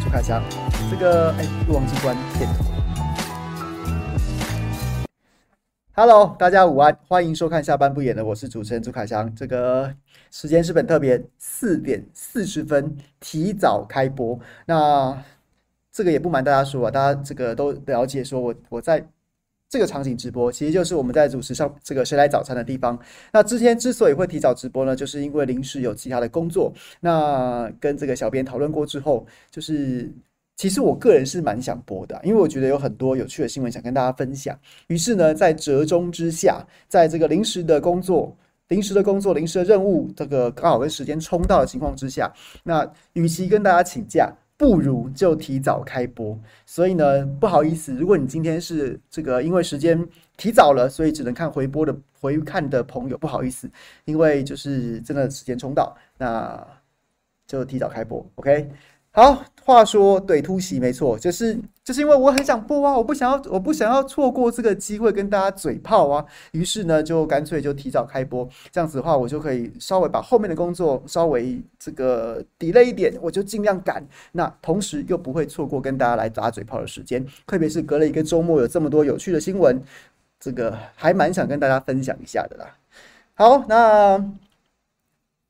朱凯翔。这个哎，又忘记关片头。Hello，大家午安，欢迎收看下班不演的，我是主持人朱凯翔。这个时间是本特别，四点四十分提早开播。那这个也不瞒大家说啊，大家这个都了解，说我我在。这个场景直播其实就是我们在主持上这个谁来早餐的地方。那之前之所以会提早直播呢，就是因为临时有其他的工作。那跟这个小编讨论过之后，就是其实我个人是蛮想播的，因为我觉得有很多有趣的新闻想跟大家分享。于是呢，在折中之下，在这个临时的工作、临时的工作、临时的任务，这个刚好跟时间冲到的情况之下，那与其跟大家请假。不如就提早开播，所以呢，不好意思，如果你今天是这个因为时间提早了，所以只能看回播的回看的朋友，不好意思，因为就是真的时间冲到，那就提早开播，OK。好，话说对突袭没错，就是就是因为我很想播啊，我不想要我不想要错过这个机会跟大家嘴炮啊，于是呢就干脆就提早开播，这样子的话我就可以稍微把后面的工作稍微这个 delay 一点，我就尽量赶，那同时又不会错过跟大家来打嘴炮的时间，特别是隔了一个周末有这么多有趣的新闻，这个还蛮想跟大家分享一下的啦。好，那。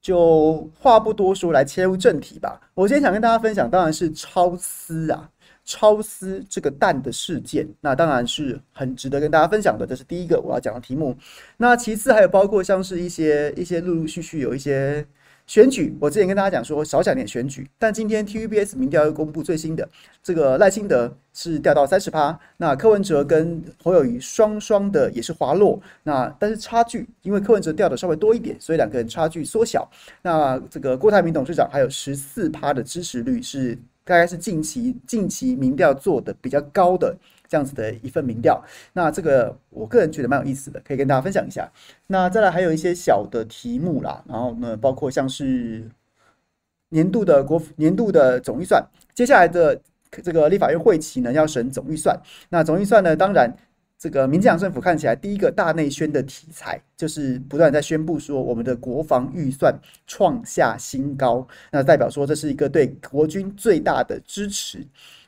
就话不多说，来切入正题吧。我今天想跟大家分享，当然是超丝啊，超丝这个蛋的事件，那当然是很值得跟大家分享的。这是第一个我要讲的题目。那其次还有包括像是一些一些陆陆续续有一些。选举，我之前跟大家讲说少讲点选举，但今天 TVBS 民调又公布最新的，这个赖清德是掉到三十趴，那柯文哲跟侯友宜双双的也是滑落，那但是差距，因为柯文哲掉的稍微多一点，所以两个人差距缩小。那这个郭台铭董事长还有十四趴的支持率，是大概是近期近期民调做的比较高的。这样子的一份民调，那这个我个人觉得蛮有意思的，可以跟大家分享一下。那再来还有一些小的题目啦，然后呢，包括像是年度的国年度的总预算，接下来的这个立法院会期呢要审总预算。那总预算呢，当然。这个民进党政府看起来第一个大内宣的题材，就是不断在宣布说我们的国防预算创下新高，那代表说这是一个对国军最大的支持。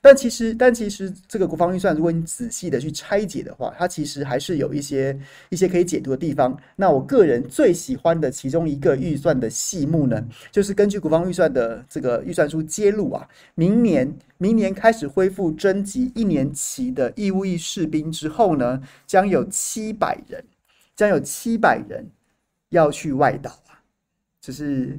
但其实，但其实这个国防预算，如果你仔细的去拆解的话，它其实还是有一些一些可以解读的地方。那我个人最喜欢的其中一个预算的细目呢，就是根据国防预算的这个预算书揭露啊，明年。明年开始恢复征集一年期的义务役士兵之后呢，将有七百人，将有七百人要去外岛啊，就是。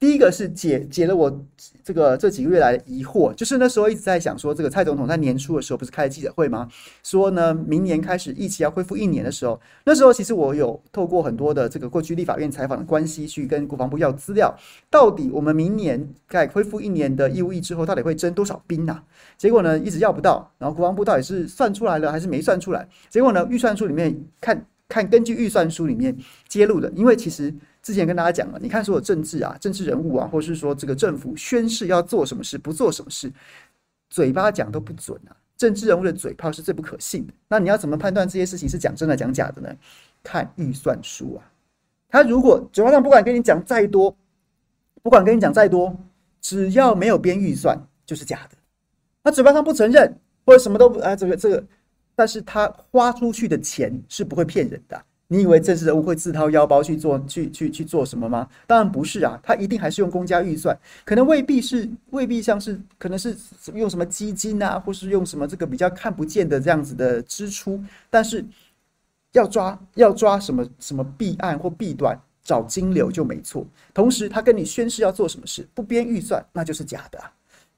第一个是解解了我这个这几个月来的疑惑，就是那时候一直在想说，这个蔡总统在年初的时候不是开了记者会吗？说呢，明年开始役期要恢复一年的时候，那时候其实我有透过很多的这个过去立法院采访的关系去跟国防部要资料，到底我们明年在恢复一年的义务役之后，到底会征多少兵啊？结果呢，一直要不到，然后国防部到底是算出来了还是没算出来？结果呢，预算书里面看看根据预算书里面揭露的，因为其实。之前跟大家讲了，你看所有政治啊、政治人物啊，或是说这个政府宣誓要做什么事、不做什么事，嘴巴讲都不准啊。政治人物的嘴炮是最不可信的。那你要怎么判断这些事情是讲真的、讲假的呢？看预算书啊。他如果嘴巴上不管跟你讲再多，不管跟你讲再多，只要没有编预算，就是假的。他嘴巴上不承认，或者什么都不啊，这个这个，但是他花出去的钱是不会骗人的。你以为政治人物会自掏腰包去做去去去做什么吗？当然不是啊，他一定还是用公家预算，可能未必是未必像是可能是用什么基金啊，或是用什么这个比较看不见的这样子的支出，但是要抓要抓什么什么弊案或弊端，找金流就没错。同时，他跟你宣誓要做什么事，不编预算那就是假的。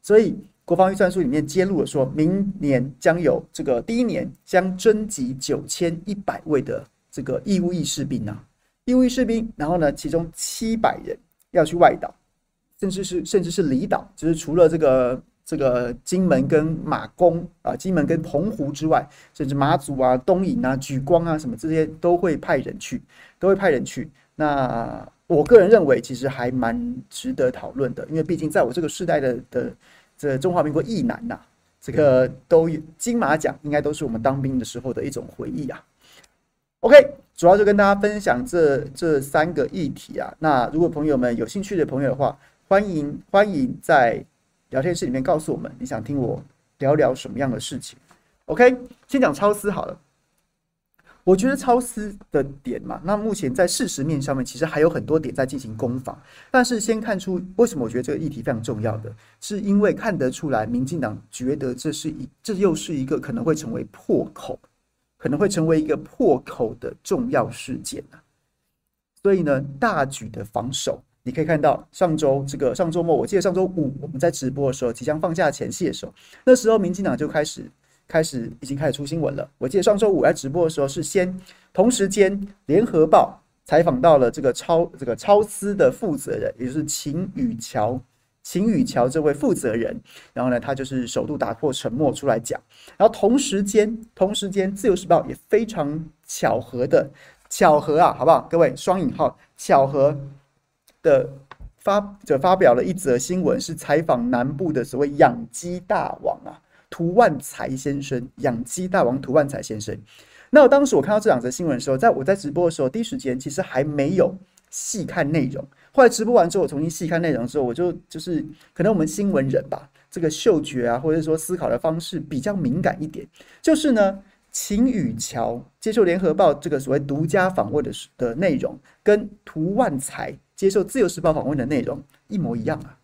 所以，国防预算书里面揭露了，说明年将有这个第一年将征集九千一百位的。这个义务役士兵啊，义务役士兵，然后呢，其中七百人要去外岛，甚至是甚至是离岛，就是除了这个这个金门跟马公啊，金门跟澎湖之外，甚至马祖啊、东引啊、莒光啊什么这些都会派人去，都会派人去。那我个人认为，其实还蛮值得讨论的，因为毕竟在我这个世代的的这中华民国役男呐，这个都有金马奖，应该都是我们当兵的时候的一种回忆啊。OK，主要就跟大家分享这这三个议题啊。那如果朋友们有兴趣的朋友的话，欢迎欢迎在聊天室里面告诉我们，你想听我聊聊什么样的事情？OK，先讲超思好了。我觉得超思的点嘛，那目前在事实面上面，其实还有很多点在进行攻防。但是先看出为什么我觉得这个议题非常重要的，是因为看得出来，民进党觉得这是一，这又是一个可能会成为破口，可能会成为一个破口的重要事件啊。所以呢，大举的防守，你可以看到上周这个上周末，我记得上周五我们在直播的时候，即将放假前夕的时候，那时候民进党就开始。开始已经开始出新闻了。我记得上周五来直播的时候，是先同时间联合报采访到了这个超这个超丝的负责人，也就是秦宇桥，秦宇桥这位负责人。然后呢，他就是首度打破沉默出来讲。然后同时间，同时间自由时报也非常巧合的巧合啊，好不好？各位双引号巧合的发就发表了一则新闻，是采访南部的所谓养鸡大王啊。涂万才先生，养鸡大王涂万才先生。那我当时我看到这两则新闻的时候，在我在直播的时候，第一时间其实还没有细看内容。后来直播完之后，我重新细看内容之后，我就就是可能我们新闻人吧，这个嗅觉啊，或者说思考的方式比较敏感一点。就是呢，秦宇桥接受联合报这个所谓独家访问的的内容，跟涂万才接受自由时报访问的内容一模一样啊。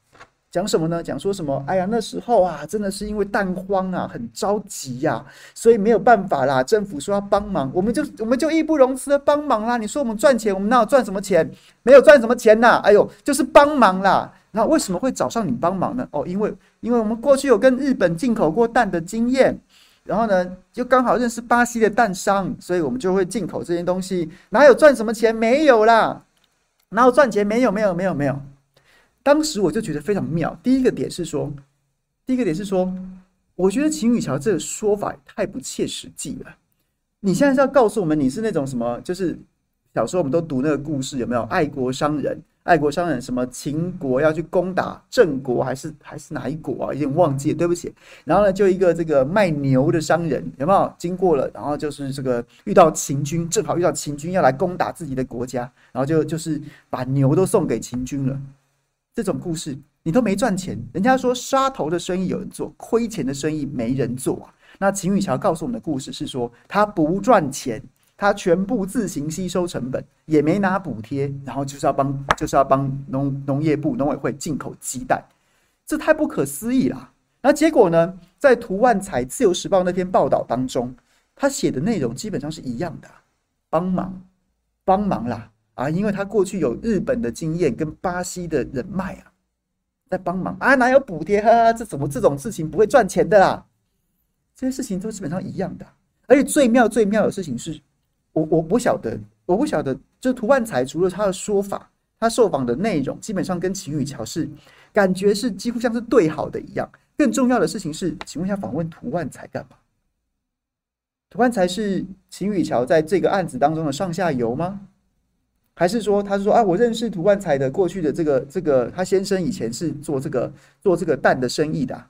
讲什么呢？讲说什么？哎呀，那时候啊，真的是因为蛋荒啊，很着急呀，所以没有办法啦。政府说要帮忙，我们就我们就义不容辞的帮忙啦。你说我们赚钱，我们哪有赚什么钱？没有赚什么钱呐。哎呦，就是帮忙啦。那为什么会找上你帮忙呢？哦，因为因为我们过去有跟日本进口过蛋的经验，然后呢，就刚好认识巴西的蛋商，所以我们就会进口这些东西。哪有赚什么钱？没有啦。哪有赚钱？没有，没有，没有，没有。当时我就觉得非常妙。第一个点是说，第一个点是说，我觉得秦宇桥这个说法太不切实际了。你现在是要告诉我们，你是那种什么？就是小时候我们都读那个故事，有没有爱国商人？爱国商人什么？秦国要去攻打郑国，还是还是哪一国啊？有点忘记了，对不起。然后呢，就一个这个卖牛的商人，有没有经过了？然后就是这个遇到秦军，正好遇到秦军要来攻打自己的国家，然后就就是把牛都送给秦军了。这种故事你都没赚钱，人家说杀头的生意有人做，亏钱的生意没人做啊。那秦宇桥告诉我们的故事是说，他不赚钱，他全部自行吸收成本，也没拿补贴，然后就是要帮，就是要帮农农业部农委会进口鸡蛋，这太不可思议了。那结果呢，在涂万才自由时报那篇报道当中，他写的内容基本上是一样的，帮忙，帮忙啦。啊，因为他过去有日本的经验跟巴西的人脉啊，在帮忙啊，哪有补贴？哈，这怎么这种事情不会赚钱的啦？这些事情都基本上一样的。而且最妙最妙的事情是，我我不晓得，我不晓得，就是涂万才除了他的说法，他受访的内容基本上跟秦宇桥是感觉是几乎像是对好的一样。更重要的事情是，请问一下，访问涂万才干嘛？涂万才是秦宇桥在这个案子当中的上下游吗？还是说，他是说啊，我认识涂万才的过去的这个这个，他先生以前是做这个做这个蛋的生意的。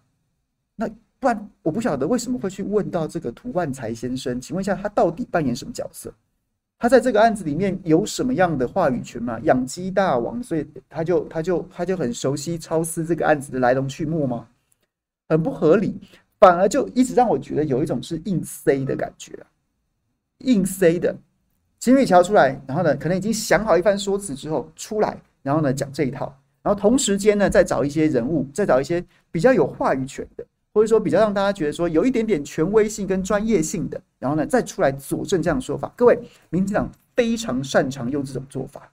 那不然我不晓得为什么会去问到这个涂万才先生，请问一下，他到底扮演什么角色？他在这个案子里面有什么样的话语权吗？养鸡大王，所以他就他就他就很熟悉超丝这个案子的来龙去脉吗？很不合理，反而就一直让我觉得有一种是硬塞的感觉，硬塞的。金玉桥出来，然后呢，可能已经想好一番说辞之后出来，然后呢讲这一套，然后同时间呢再找一些人物，再找一些比较有话语权的，或者说比较让大家觉得说有一点点权威性跟专业性的，然后呢再出来佐证这样的说法。各位，民进党非常擅长用这种做法，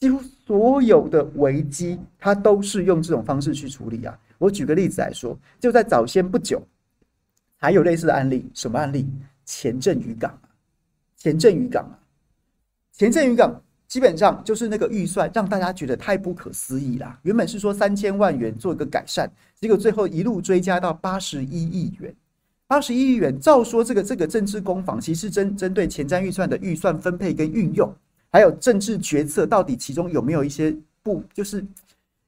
几乎所有的危机他都是用这种方式去处理啊。我举个例子来说，就在早先不久，还有类似的案例，什么案例？前镇渔港。前镇渔港啊，前镇渔港基本上就是那个预算让大家觉得太不可思议啦。原本是说三千万元做一个改善，结果最后一路追加到八十一亿元。八十一亿元，照说这个这个政治攻防，其实针针对前瞻预算的预算分配跟运用，还有政治决策，到底其中有没有一些不就是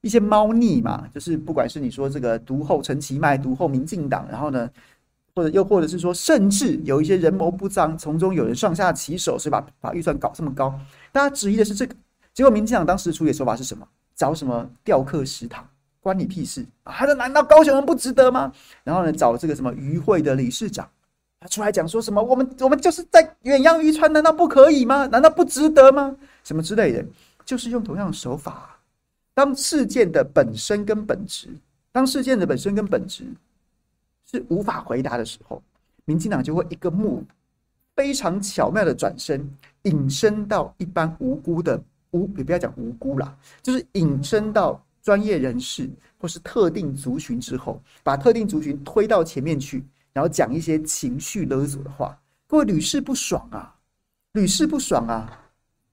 一些猫腻嘛？就是不管是你说这个独后陈其迈，独后民进党，然后呢？或者又或者是说，甚至有一些人谋不臧，从中有人上下其手，是吧？把预算搞这么高，大家质疑的是这个。结果民进党当时处理的手法是什么？找什么雕刻食堂？关你屁事啊！他说难道高雄人不值得吗？然后呢，找这个什么渔会的理事长，他出来讲说什么？我们我们就是在远洋渔船，难道不可以吗？难道不值得吗？什么之类的，就是用同样的手法。当事件的本身跟本质，当事件的本身跟本质是无法回答的时候，民进党就会一个目非常巧妙的转身，引申到一般无辜的无，也不要讲无辜啦，就是引申到。专业人士或是特定族群之后，把特定族群推到前面去，然后讲一些情绪勒索的话，各位屡试不爽啊，屡试不爽啊！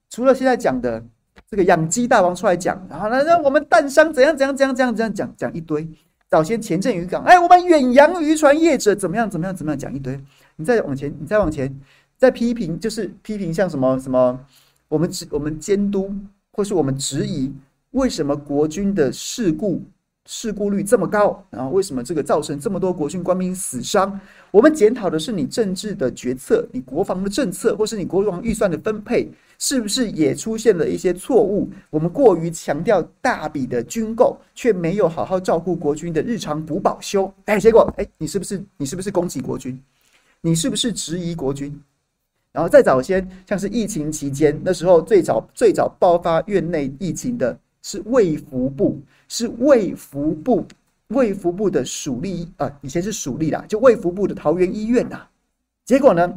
除了现在讲的这个养鸡大王出来讲，然后呢，让我们蛋商怎样怎样怎样怎样怎样讲讲一堆。早先前镇渔港，哎，我们远洋渔船业者怎么样怎么样怎么样讲一堆。你再往前，你再往前，再批评就是批评像什么什么，我们指我们监督或是我们质疑。为什么国军的事故事故率这么高？然后为什么这个造成这么多国军官兵死伤？我们检讨的是你政治的决策，你国防的政策，或是你国防预算的分配，是不是也出现了一些错误？我们过于强调大笔的军购，却没有好好照顾国军的日常补保修。哎，结果哎，你是不是你是不是攻击国军？你是不是质疑国军？然后再早先，像是疫情期间那时候最早最早爆发院内疫情的。是卫福部，是卫福部，卫福部的属立啊，以前是属立啦，就卫福部的桃园医院呐。结果呢，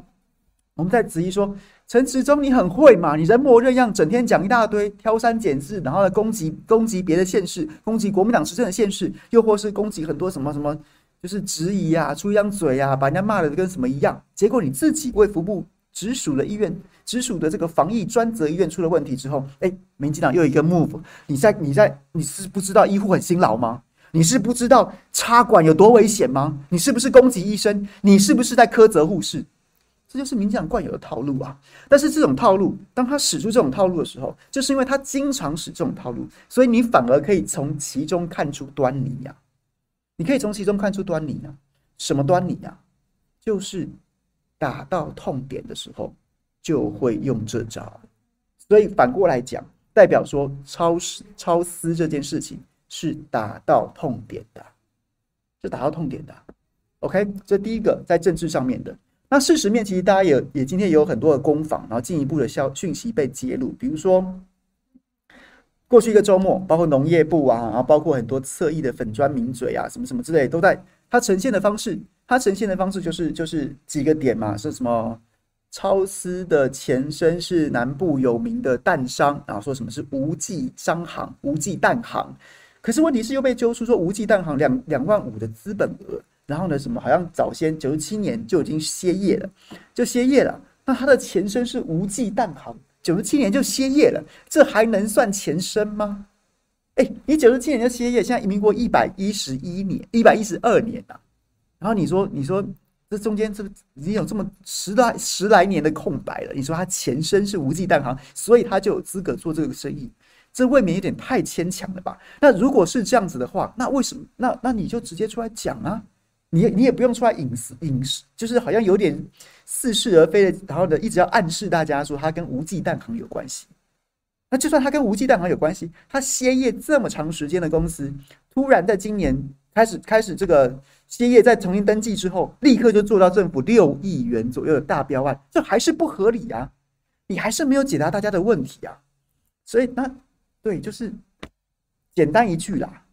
我们在质疑说，陈时中你很会嘛，你人模人样，整天讲一大堆，挑三拣四，然后呢攻击攻击别的县市，攻击国民党执政的县市，又或是攻击很多什么什么，就是质疑啊，出一张嘴啊，把人家骂的跟什么一样。结果你自己卫福部直属的医院。直属的这个防疫专责医院出了问题之后，哎，民进党又一个 move，你在你在你是不知道医护很辛劳吗？你是不知道插管有多危险吗？你是不是攻击医生？你是不是在苛责护士？这就是民进党惯有的套路啊！但是这种套路，当他使出这种套路的时候，就是因为他经常使这种套路，所以你反而可以从其中看出端倪呀。你可以从其中看出端倪啊，什么端倪呀？就是打到痛点的时候。就会用这招，所以反过来讲，代表说超超私这件事情是打到痛点的，是打到痛点的。OK，这第一个在政治上面的。那事实面，其实大家也也今天也有很多的攻防，然后进一步的消讯息被揭露，比如说过去一个周末，包括农业部啊，然后包括很多侧翼的粉砖名嘴啊，什么什么之类，都在它呈现的方式，它呈现的方式就是就是几个点嘛，是什么？超丝的前身是南部有名的蛋商，然后说什么是无忌商行、无忌蛋行，可是问题是又被揪出说无忌蛋行两两万五的资本额，然后呢什么好像早先九十七年就已经歇业了，就歇业了。那它的前身是无忌蛋行，九十七年就歇业了，这还能算前身吗？哎，你九十七年就歇业，现在移民国一百一十一年、一百一十二年啊，然后你说你说。这中间这已经有这么十来十来年的空白了。你说他前身是无忌蛋行，所以他就有资格做这个生意，这未免有点太牵强了吧？那如果是这样子的话，那为什么？那那你就直接出来讲啊！你你也不用出来隐私隐私，就是好像有点似是而非的，然后呢，一直要暗示大家说他跟无忌蛋行有关系。那就算他跟无忌蛋行有关系，他歇业这么长时间的公司，突然在今年开始开始这个。歇业在重新登记之后，立刻就做到政府六亿元左右的大标案，这还是不合理啊！你还是没有解答大家的问题啊！所以那对，就是简单一句啦，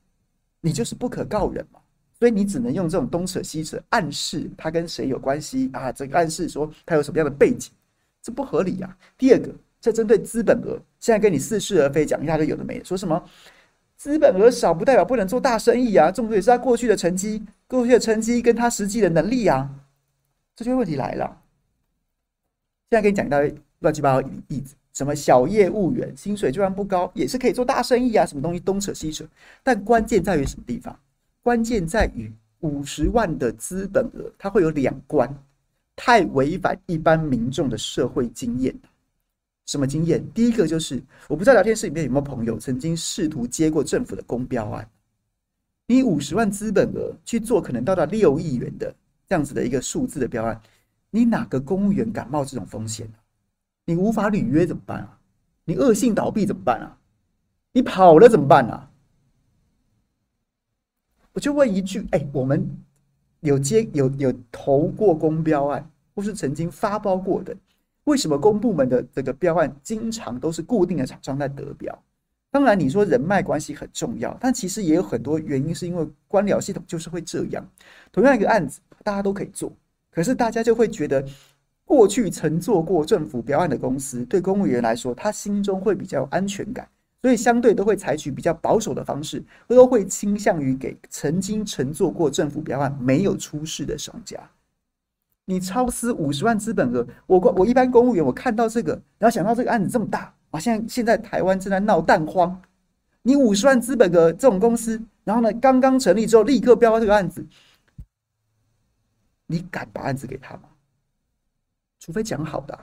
你就是不可告人嘛。所以你只能用这种东扯西扯，暗示他跟谁有关系啊？这个暗示说他有什么样的背景，这不合理呀。第二个，这针对资本额，现在跟你似是而非讲一下就有的没的，说什么？资本额少不代表不能做大生意啊，重点是他过去的成绩，过去的成绩跟他实际的能力啊，这就问题来了。现在给你讲一大堆乱七八糟例子，什么小业务员薪水就算不高，也是可以做大生意啊，什么东西东扯西扯，但关键在于什么地方？关键在于五十万的资本额，它会有两关，太违反一般民众的社会经验。什么经验？第一个就是，我不知道聊天室里面有没有朋友曾经试图接过政府的公标案。你五十万资本额去做可能到达六亿元的这样子的一个数字的标案，你哪个公务员敢冒这种风险啊？你无法履约怎么办啊？你恶性倒闭怎么办啊？你跑了怎么办啊？我就问一句：哎，我们有接有有投过公标案，或是曾经发包过的，为什么公部门的这个标案经常都是固定的厂商在得标？当然，你说人脉关系很重要，但其实也有很多原因，是因为官僚系统就是会这样。同样一个案子，大家都可以做，可是大家就会觉得，过去曾做过政府标案的公司，对公务员来说，他心中会比较有安全感，所以相对都会采取比较保守的方式，都会倾向于给曾经曾做过政府标案没有出事的商家。你超私五十万资本额，我我一般公务员，我看到这个，然后想到这个案子这么大。啊，现在现在台湾正在闹蛋荒，你五十万资本的这种公司，然后呢，刚刚成立之后立刻标这个案子，你敢把案子给他吗？除非讲好的，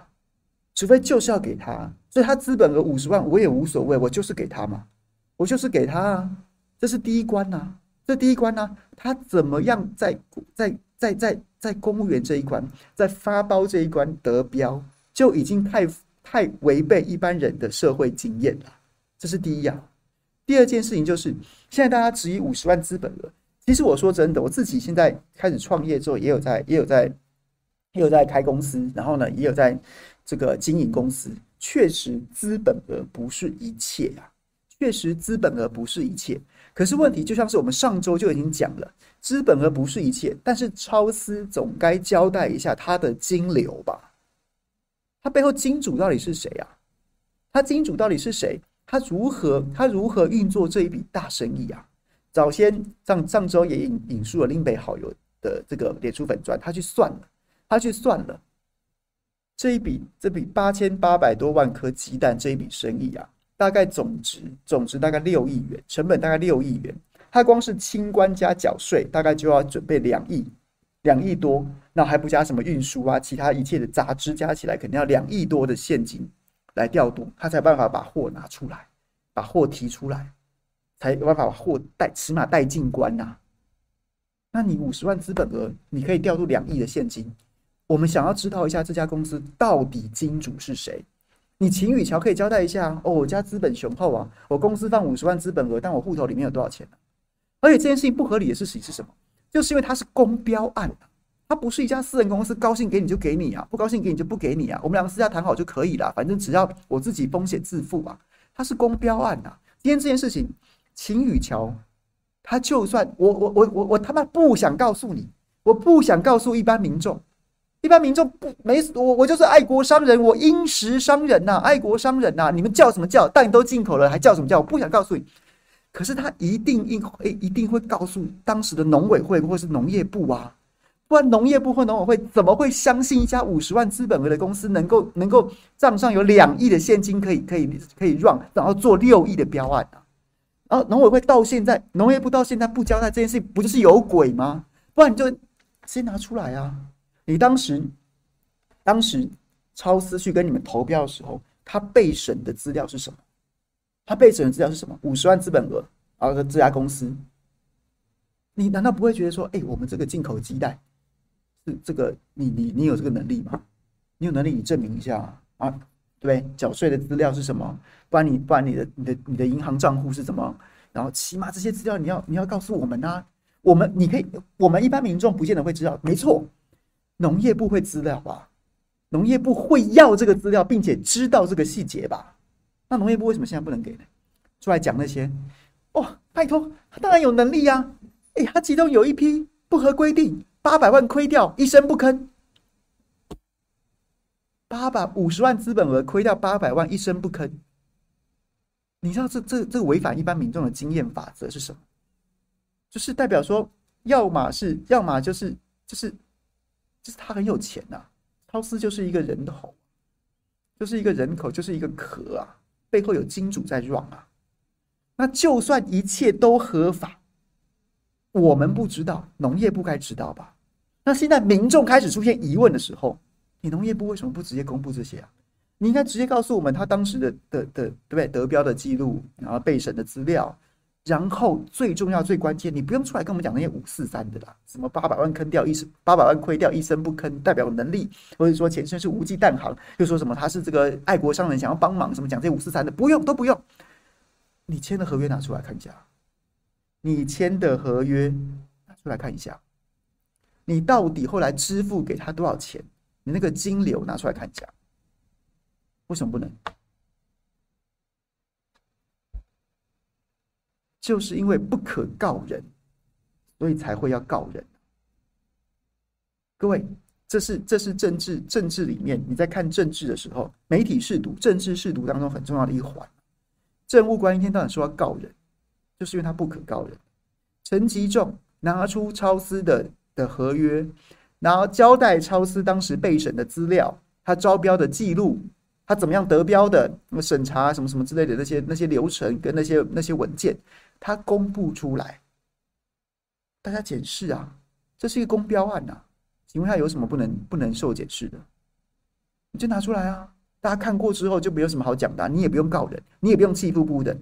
除非就是要给他，所以他资本额五十万我也无所谓，我就是给他嘛，我就是给他啊，这是第一关呐，这第一关呢，他怎么样在在在在在公务员这一关，在发包这一关得标，就已经太。太违背一般人的社会经验了，这是第一啊。第二件事情就是，现在大家质疑五十万资本额。其实我说真的，我自己现在开始创业之后，也有在，也有在，也有在开公司，然后呢，也有在这个经营公司。确实，资本额不是一切啊，确实资本额不是一切。可是问题就像是我们上周就已经讲了，资本额不是一切，但是超司总该交代一下他的金流吧。他背后金主到底是谁啊？他金主到底是谁？他如何他如何运作这一笔大生意啊？早先上上周也引引述了林北好友的这个脸书粉专，他去算了，他去算了这一笔这笔八千八百多万颗鸡蛋这一笔生意啊，大概总值总值大概六亿元，成本大概六亿元，他光是清关加缴税，大概就要准备两亿。两亿多，那还不加什么运输啊，其他一切的杂支加起来，肯定要两亿多的现金来调度，他才办法把货拿出来，把货提出来，才有办法把货带，起码带进关呐。那你五十万资本额，你可以调度两亿的现金，我们想要知道一下这家公司到底金主是谁？你秦宇桥可以交代一下哦，我家资本雄厚啊，我公司放五十万资本额，但我户头里面有多少钱呢？而且这件事情不合理的事情是什么？就是因为它是公标案，它不是一家私人公司，高兴给你就给你啊，不高兴给你就不给你啊。我们两个私下谈好就可以了，反正只要我自己风险自负啊。它是公标案呐。今天这件事情，秦宇桥，他就算我我我我我他妈不想告诉你，我不想告诉一般民众，一般民众不没我我就是爱国商人，我殷实商人呐，爱国商人呐，你们叫什么叫？蛋都进口了，还叫什么叫？我不想告诉你。可是他一定一会一定会告诉当时的农委会或是农业部啊，不然农业部或农委会怎么会相信一家五十万资本额的公司能够能够账上有两亿的现金可以可以可以 run，然后做六亿的标案啊？然后农委会到现在农业部到现在不交代这件事，不就是有鬼吗？不然你就先拿出来啊！你当时当时超思去跟你们投标的时候，他备审的资料是什么？他备审的资料是什么？五十万资本额，啊这家公司，你难道不会觉得说，哎，我们这个进口鸡蛋是这个，你你你有这个能力吗？你有能力，你证明一下啊，啊对不对？缴税的资料是什么？不然你不然你的你的你的银行账户是什么？然后起码这些资料你要你要告诉我们啊，我们你可以，我们一般民众不见得会知道，没错，农业部会资料吧？农业部会要这个资料，并且知道这个细节吧？那农业部为什么现在不能给呢？出来讲那些哦，拜托，他当然有能力呀、啊！哎，他其中有一批不合规定，八百万亏掉，一声不吭。八百五十万资本额亏掉八百万，一声不吭。你知道这这这个违反一般民众的经验法则是什么？就是代表说，要么是，要么就是就是就是他很有钱呐、啊，超司就是一个人头，就是一个人口，就是一个壳啊。背后有金主在 run 啊，那就算一切都合法，我们不知道，农业部该知道吧？那现在民众开始出现疑问的时候，你农业部为什么不直接公布这些啊？你应该直接告诉我们他当时的的的对不对？得标的记录，然后备审的资料。然后最重要、最关键，你不用出来跟我们讲那些五四三的啦，什么八百万坑掉一声，八百万亏掉一声不吭，代表能力，或者说前身是无忌蛋行，又说什么他是这个爱国商人，想要帮忙，什么讲这五四三的，不用都不用，你签的合约拿出来看一下，你签的合约拿出来看一下，你到底后来支付给他多少钱？你那个金流拿出来看一下，为什么不能？就是因为不可告人，所以才会要告人。各位，这是这是政治政治里面你在看政治的时候，媒体试读、政治试读当中很重要的一环。政务官一天到晚说要告人，就是因为他不可告人。陈吉仲拿出超司的的合约，然后交代超司当时备审的资料，他招标的记录，他怎么样得标的，什么审查什么什么之类的那些那些流程跟那些那些文件。他公布出来，大家检视啊，这是一个公标案呐、啊，请问他有什么不能不能受检视的？你就拿出来啊，大家看过之后就没有什么好讲的、你也不用告人，你也不用气呼呼的，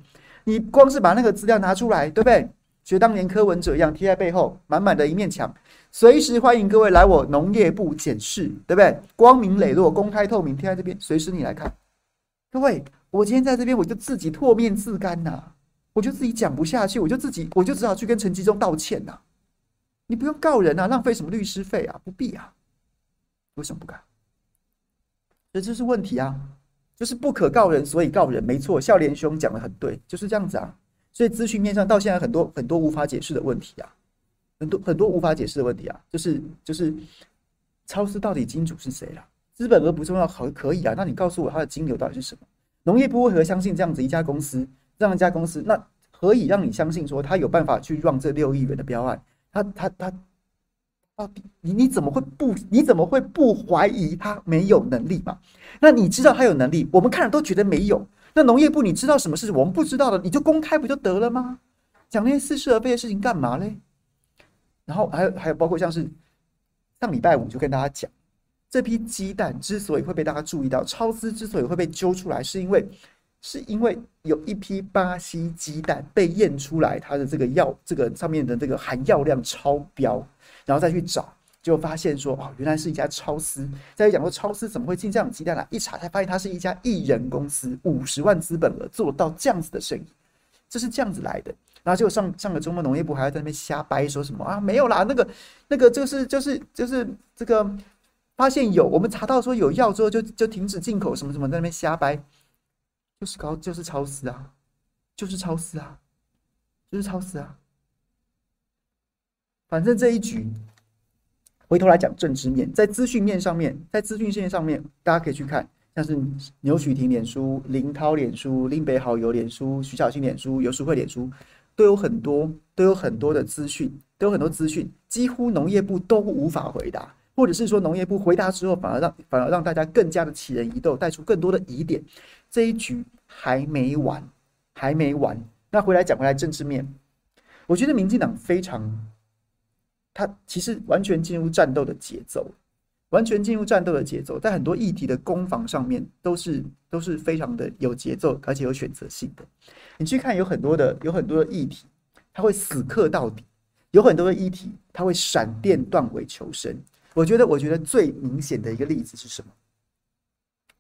你光是把那个资料拿出来，对不对？学当年柯文哲一样贴在背后，满满的一面墙，随时欢迎各位来我农业部检视，对不对？光明磊落、公开透明贴在这边，随时你来看。各位，我今天在这边，我就自己唾面自干呐、啊。我就自己讲不下去，我就自己，我就只好去跟陈吉忠道歉呐、你不用告人啊，浪费什么律师费啊？不必啊。为什么不敢？这就是问题啊，就是不可告人，所以告人。没错，孝廉兄讲的很对，就是这样子啊。所以资讯面上到现在很多很多无法解释的问题啊，很多很多无法解释的问题啊，就是就是超市到底金主是谁啦？资本额不重要，好可以啊？那你告诉我他的金流到底是什么？农业部为何相信这样子一家公司？这样一家公司，那何以让你相信说他有办法去让这六亿元的标案？他他他到底你你怎么会不你怎么会不怀疑他没有能力嘛？那你知道他有能力，我们看了都觉得没有。那农业部你知道什么事我们不知道的，你就公开不就得了吗？讲那些似是而非的事情干嘛嘞？然后还有还有包括像是上礼拜五就跟大家讲，这批鸡蛋之所以会被大家注意到，超司之所以会被揪出来，是因为。是因为有一批巴西鸡蛋被验出来，它的这个药，这个上面的这个含药量超标，然后再去找，就发现说，哦，原来是一家超司。再讲说，超司怎么会进这样的鸡蛋来？一查才发现，它是一家艺人公司，五十万资本额做到这样子的生意，这是这样子来的。然后就上上个周末，农业部还要在那边瞎掰，说什么啊？没有啦，那个那个就是就是就是这个发现有，我们查到说有药之后就就停止进口，什么什么在那边瞎掰。就是高，就是超司啊，就是超司啊，就是超司啊。反正这一局，回头来讲政治面，在资讯面上面，在资讯线上面，大家可以去看，像是牛煦庭脸书、林涛脸书、林北好友脸书、徐小新脸书、游淑慧脸书，都有很多，都有很多的资讯，都有很多资讯，几乎农业部都无法回答，或者是说农业部回答之后，反而让反而让大家更加的起人疑窦，带出更多的疑点。这一局还没完，还没完。那回来讲回来政治面，我觉得民进党非常，他其实完全进入战斗的节奏，完全进入战斗的节奏，在很多议题的攻防上面都是都是非常的有节奏，而且有选择性的。你去看，有很多的有很多的议题，他会死磕到底；有很多的议题，他会闪电断尾求生。我觉得，我觉得最明显的一个例子是什么？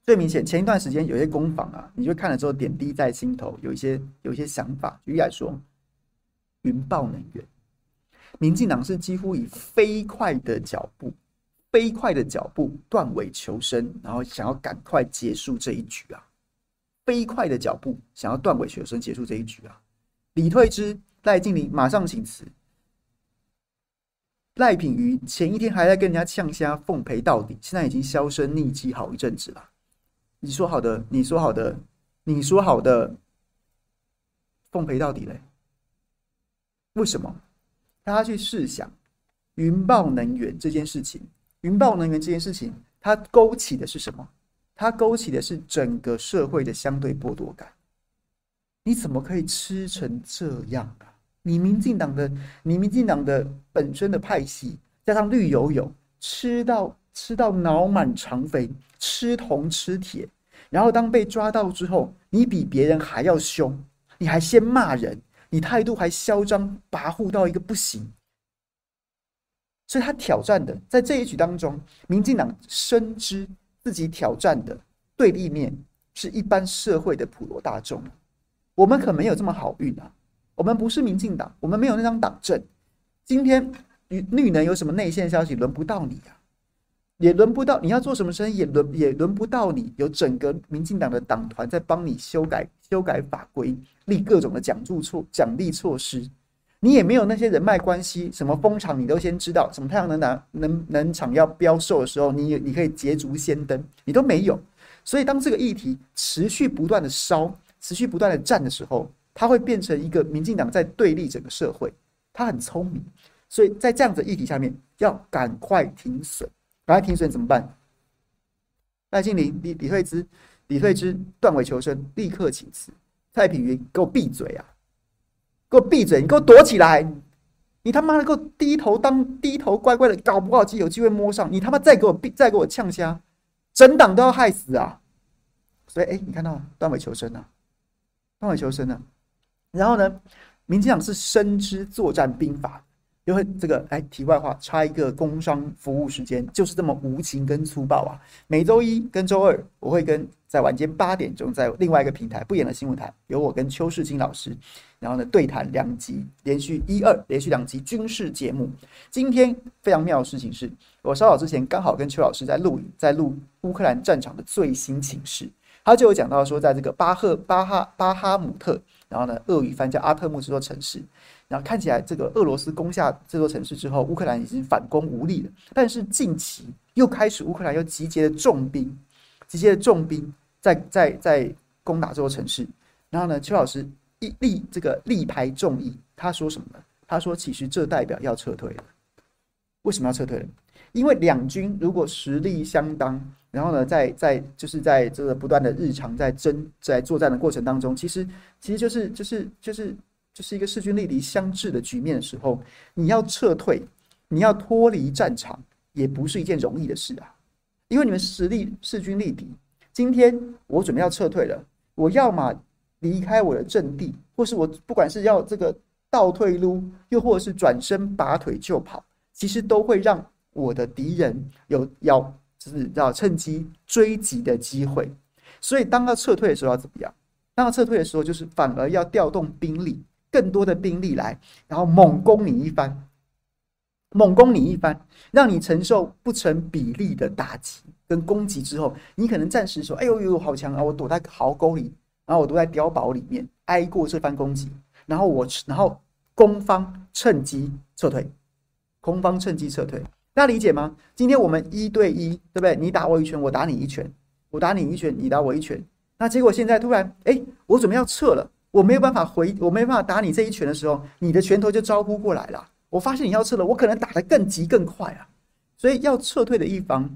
最明显，前一段时间有些攻防啊，你就看了之后点滴在心头，有一些有一些想法。举例来说，云豹能源，民进党是几乎以飞快的脚步、飞快的脚步断尾求生，然后想要赶快结束这一局啊！飞快的脚步想要断尾求生，结束这一局啊！李退之、赖静玲马上请辞，赖品妤前一天还在跟人家呛虾奉陪到底，现在已经销声匿迹好一阵子了。你说好的，你说好的，你说好的，奉陪到底嘞？为什么？大家去试想，云豹能源这件事情，云豹能源这件事情，它勾起的是什么？它勾起的是整个社会的相对剥夺感。你怎么可以吃成这样啊？你民进党的，你民进党的本身的派系，加上绿油油，吃到吃到脑满肠肥，吃铜吃铁。然后当被抓到之后，你比别人还要凶，你还先骂人，你态度还嚣张跋扈到一个不行。所以他挑战的，在这一局当中，民进党深知自己挑战的对立面是一般社会的普罗大众。我们可没有这么好运啊！我们不是民进党，我们没有那张党证。今天绿绿能有什么内线消息，轮不到你啊，也轮不到你要做什么生意，也轮也轮不到你。有整个民进党的党团在帮你修改修改法规，立各种的奖助措奖励措施。你也没有那些人脉关系，什么风场你都先知道，什么太阳能能能能厂要标售的时候，你你可以捷足先登，你都没有。所以当这个议题持续不断的烧，持续不断的战的时候，它会变成一个民进党在对立整个社会。他很聪明，所以在这样子议题下面，要赶快停损，赶快停损怎么办？赖清德、李李退之、李退之断尾求生，立刻请辞。蔡品云，给我闭嘴啊！给我闭嘴！你给我躲起来！你他妈的给我低头当低头乖乖的，搞不好机有机会摸上你他妈再给我闭再给我呛虾，整党都要害死啊！所以哎、你看到断尾求生啊，断尾求生啊！然后呢，民进党是深知作战兵法，因为这个哎，题外话插一个工商服务时间，就是这么无情跟粗暴啊！每周一跟周二，我会跟在晚间八点钟，在另外一个平台不演的新闻台，由我跟邱世清老师。然后呢，对谈两集，连续一二，连续两集军事节目。今天非常妙的事情是，我稍早之前刚好跟邱老师在录影，在录乌克兰战场的最新情势。他就有讲到说，在这个巴赫巴哈巴哈姆特，然后呢，鳄鱼翻叫阿特木这座城市，然后看起来这个俄罗斯攻下这座城市之后，乌克兰已经反攻无力了。但是近期又开始，乌克兰又集结了重兵，集结了重兵在在在攻打这座城市。然后呢，邱老师。一力这个力排众议，他说什么呢？他说：“其实这代表要撤退了。为什么要撤退了？因为两军如果实力相当，然后呢，在在就是在这个不断的日常在争在作战的过程当中，其实其实就是就是就是就是一个势均力敌相峙的局面的时候，你要撤退，你要脱离战场，也不是一件容易的事啊。因为你们实力势均力敌，今天我准备要撤退了，我要么。”离开我的阵地，或是我不管是要这个倒退撸，又或者是转身拔腿就跑，其实都会让我的敌人有要就是要趁机追击的机会。所以当要撤退的时候要怎么样？当要撤退的时候，就是反而要调动兵力，更多的兵力来，然后猛攻你一番，猛攻你一番，让你承受不成比例的打击跟攻击之后，你可能暂时说：“哎呦呦，好强啊！我躲在壕沟里。”然后我躲在碉堡里面挨过这番攻击，然后我，然后攻方趁机撤退，攻方趁机撤退，大家理解吗？今天我们一对一，对不对？你打我一拳，我打你一拳，我打你一拳，你打我一拳。那结果现在突然，哎，我准备要撤了，我没有办法回，我没办法打你这一拳的时候，你的拳头就招呼过来了。我发现你要撤了，我可能打得更急更快啊。所以要撤退的一方，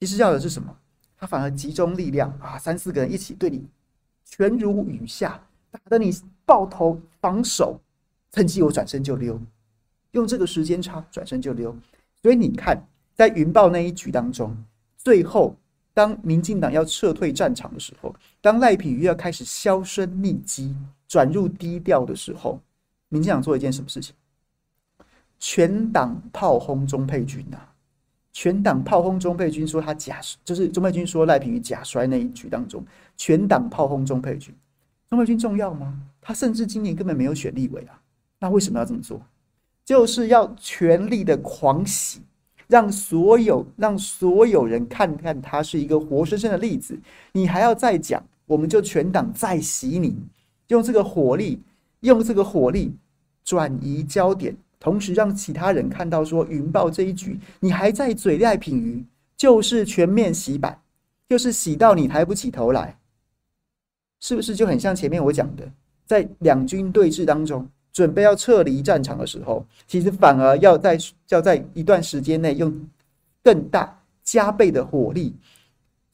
其实要的是什么？他反而集中力量啊，三四个人一起对你拳如雨下，打得你抱头防守，趁机我转身就溜，用这个时间差转身就溜。所以你看，在云豹那一局当中，最后当民进党要撤退战场的时候，当赖品妤要开始销声匿迹、转入低调的时候，民进党做一件什么事情？全党炮轰钟沛君呐！全党炮轰钟沛君，说他假，就是钟沛君说赖品妤假摔那一局当中，全党炮轰钟沛君。钟沛君重要吗？他甚至今年根本没有选立委啊，那为什么要这么做？就是要全力的狂喜，让所有让所有人看看他是一个活生生的例子。你还要再讲，我们就全党再洗你，用这个火力，用这个火力转移焦点。同时让其他人看到说，云豹这一局你还在嘴赖品鱼，就是全面洗版，就是洗到你抬不起头来，是不是就很像前面我讲的，在两军对峙当中，准备要撤离战场的时候，其实反而要在要在一段时间内用更大加倍的火力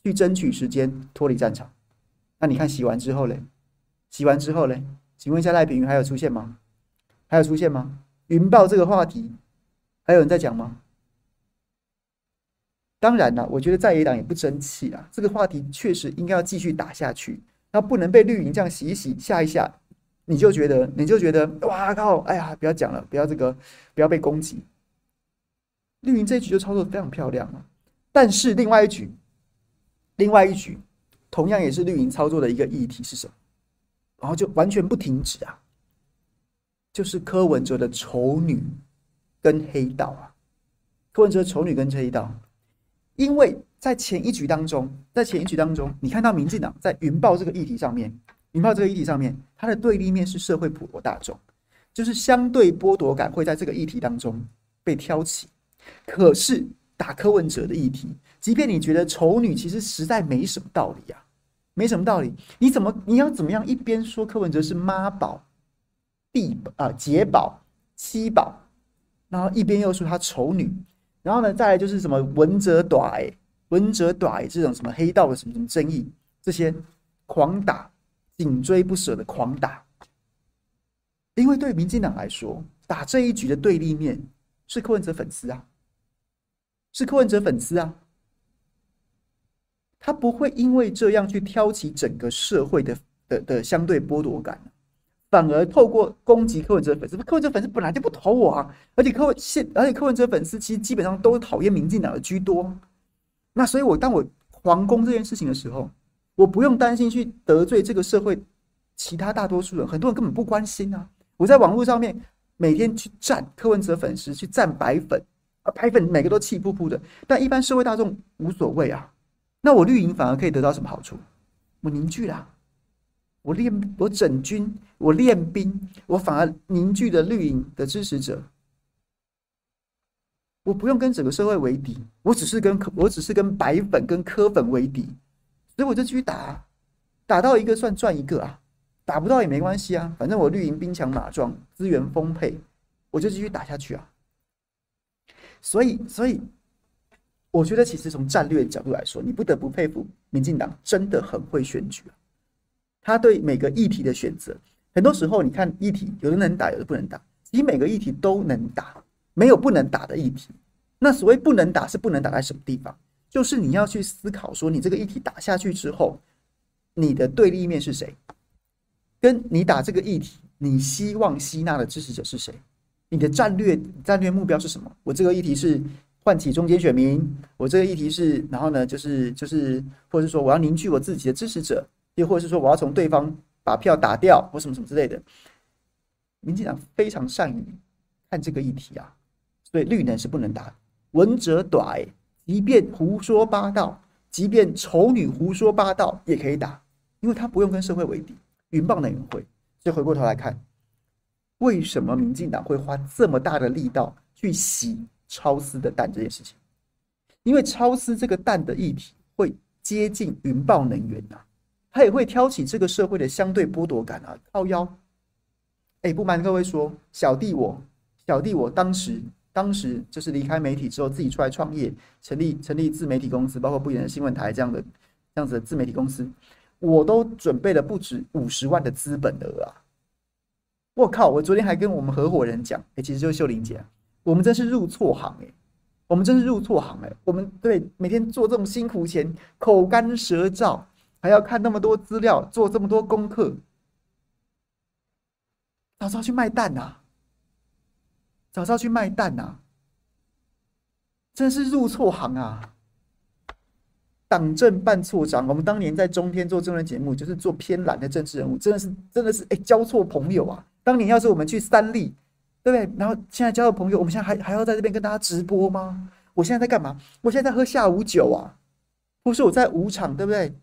去争取时间脱离战场。那你看洗完之后嘞，洗完之后嘞，请问一下赖品妤还有出现吗？还有出现吗？云豹这个话题，还有人在讲吗？当然了，我觉得在野党也不争气啊。这个话题确实应该要继续打下去，那不能被绿营这样洗一洗、下一下，你就觉得你就觉得哇靠！哎呀，不要讲了，不要这个，不要被攻击。绿营这一局就操作非常漂亮啊，但是另外一局，另外一局同样也是绿营操作的一个议题是什么？然后就完全不停止啊。就是柯文哲的丑女跟黑道啊，柯文哲丑女跟黑道，因为在前一局当中，在前一局当中，你看到民进党在云豹这个议题上面，云豹这个议题上面，它的对立面是社会普罗大众，就是相对剥夺感会在这个议题当中被挑起。可是打柯文哲的议题，即便你觉得丑女其实实在没什么道理啊，没什么道理，你怎么你要怎么样一边说柯文哲是妈宝、弟啊姐宝、妻宝，然后一边又说他丑女，然后呢再来就是什么文哲短文哲短这种什么黑道的什么什么争议，这些狂打紧追不舍的狂打，因为对民进党来说，打这一局的对立面是柯文哲粉丝啊。是柯文哲粉丝啊，他不会因为这样去挑起整个社会的的的相对剥夺感，反而透过攻击柯文哲粉丝。柯文哲粉丝本来就不投我啊，而且柯文现，而且柯文哲粉丝其实基本上都讨厌民进党的居多。那所以，我当我狂攻这件事情的时候，我不用担心去得罪这个社会其他大多数人，很多人根本不关心啊。我在网络上面每天去赞柯文哲粉丝，去赞白粉。啊，白粉每个都气噗噗的，但一般社会大众无所谓啊。那我绿营反而可以得到什么好处？我凝聚啦，我练，我整军，我练兵，我反而凝聚了绿营的支持者。我不用跟整个社会为敌，我只是跟，我只是跟白粉跟柯粉为敌，所以我就继续打，打到一个算赚一个啊，打不到也没关系啊，反正我绿营兵强马壮，资源丰沛，我就继续打下去啊。所以，所以，我觉得其实从战略角度来说，你不得不佩服民进党真的很会选举啊。他对每个议题的选择，很多时候你看议题，有的能打，有的不能打。你每个议题都能打，没有不能打的议题。那所谓不能打，是不能打在什么地方？就是你要去思考说，你这个议题打下去之后，你的对立面是谁？跟你打这个议题，你希望吸纳的支持者是谁？你的战略战略目标是什么？我这个议题是唤起中间选民，我这个议题是，然后呢，就是就是，或者是说我要凝聚我自己的支持者，又或者是说我要从对方把票打掉，或什么什么之类的。民进党非常善于看这个议题啊，所以绿能是不能打，文哲短，即便胡说八道，即便丑女胡说八道也可以打，因为他不用跟社会为敌，云豹能源会。所以回过头来看。为什么民进党会花这么大的力道去洗超丝的蛋这件事情？因为超丝这个蛋的议题会接近云豹能源呐、啊，它也会挑起这个社会的相对剥夺感啊，靠腰。哎，不瞒各位说，小弟我，小弟我当时当时就是离开媒体之后，自己出来创业，成立成立自媒体公司，包括不言的新闻台这样的这样子的自媒体公司，我都准备了不止五十万的资本额啊。我靠！我昨天还跟我们合伙人讲，哎，其实就是秀玲姐，我们真是入错行哎，我们真是入错行哎，我们对每天做这种辛苦钱，口干舌燥，还要看那么多资料，做这么多功课，早知道去卖蛋呐，早知道去卖蛋呐，真是入错行啊！党政办错章，我们当年在中天做政论节目，就是做偏蓝的政治人物，真的是真的是哎，交错朋友啊！当年要是我们去三立，对不对？然后现在交的朋友，我们现在还还要在这边跟大家直播吗？我现在在干嘛？我现在在喝下午酒啊，或是我在舞场，对不对？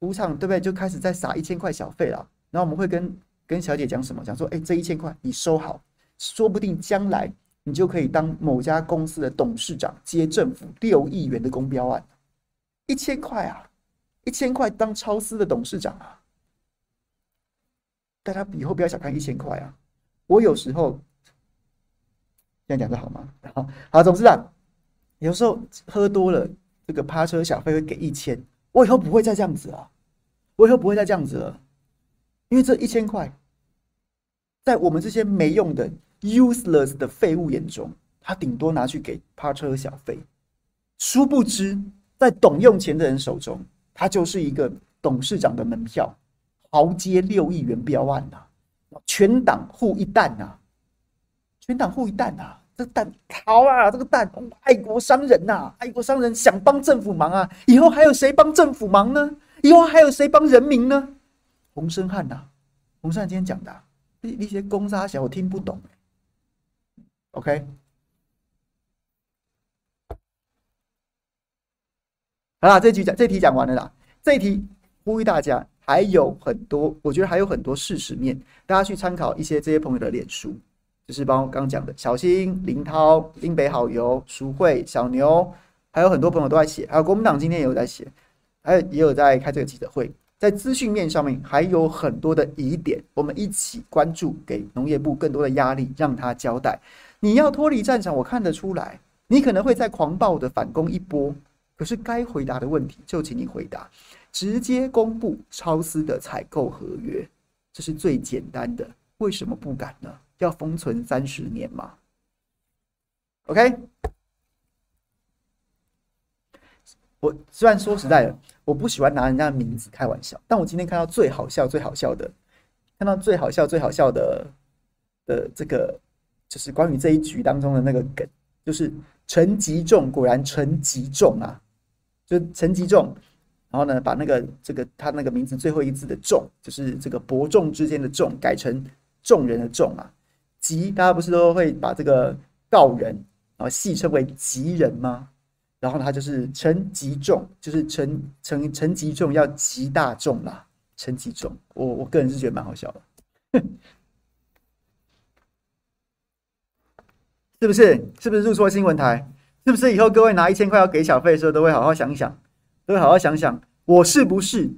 舞场对不对？就开始在撒一千块小费了。然后我们会跟跟小姐讲什么？讲说，哎，这一千块你收好，说不定将来你就可以当某家公司的董事长，接政府六亿元的公标案。一千块啊，一千块当超司的董事长啊。大家以后不要小看一千块啊！我有时候这样讲的好吗？好，好，总之啊，有时候喝多了，这个趴车小费会给一千。我以后不会再这样子了，我以后不会再这样子了，因为这一千块，在我们这些没用的 useless 的废物眼中，他顶多拿去给趴车小费。殊不知，在懂用钱的人手中，他就是一个董事长的门票。豪接六亿元标案呐，全党护一蛋呐，全党护一蛋呐，这个蛋好啊，这个蛋爱国商人呐，爱国商人想帮政府忙啊，以后还有谁帮政府忙呢？以后还有谁帮人民呢？洪申翰呐，洪申翰今天讲的，一一些公杀小我听不懂。OK，好啦，这局讲这题讲完了啦。这一题呼吁大家还有很多，我觉得还有很多事实面，大家去参考一些这些朋友的脸书，就是包括刚讲的小新、林涛、林北好友、淑慧、小牛，还有很多朋友都在写，还有国民党今天也有在写，还有也有在开这个记者会。在资讯面上面还有很多的疑点，我们一起关注，给农业部更多的压力，让他交代。你要脱离战场，我看得出来，你可能会在狂暴的反攻一波。可是该回答的问题就请你回答，直接公布超私的采购合约，这是最简单的。为什么不敢呢？要封存三十年吗？OK，我虽然说实在的。我不喜欢拿人家的名字开玩笑，但我今天看到最好笑、最好笑的，看到最好笑、最好笑的的这个，就是关于这一局当中的那个梗，就是陈吉仲果然陈吉仲啊，就陈吉仲，然后呢，把那个这个他那个名字最后一字的仲，就是这个伯仲之间的仲，改成众人的众啊，吉大家不是都会把这个告人，然后戏称为吉人吗？然后他就是陈吉仲，就是陈陈陈吉仲要吉大众啦。陈吉仲，我我个人是觉得蛮好笑的，是不是？是不是入错新闻台？是不是以后各位拿一千块要给小费的时候，都会好好想一想，都会好好想想，我是不是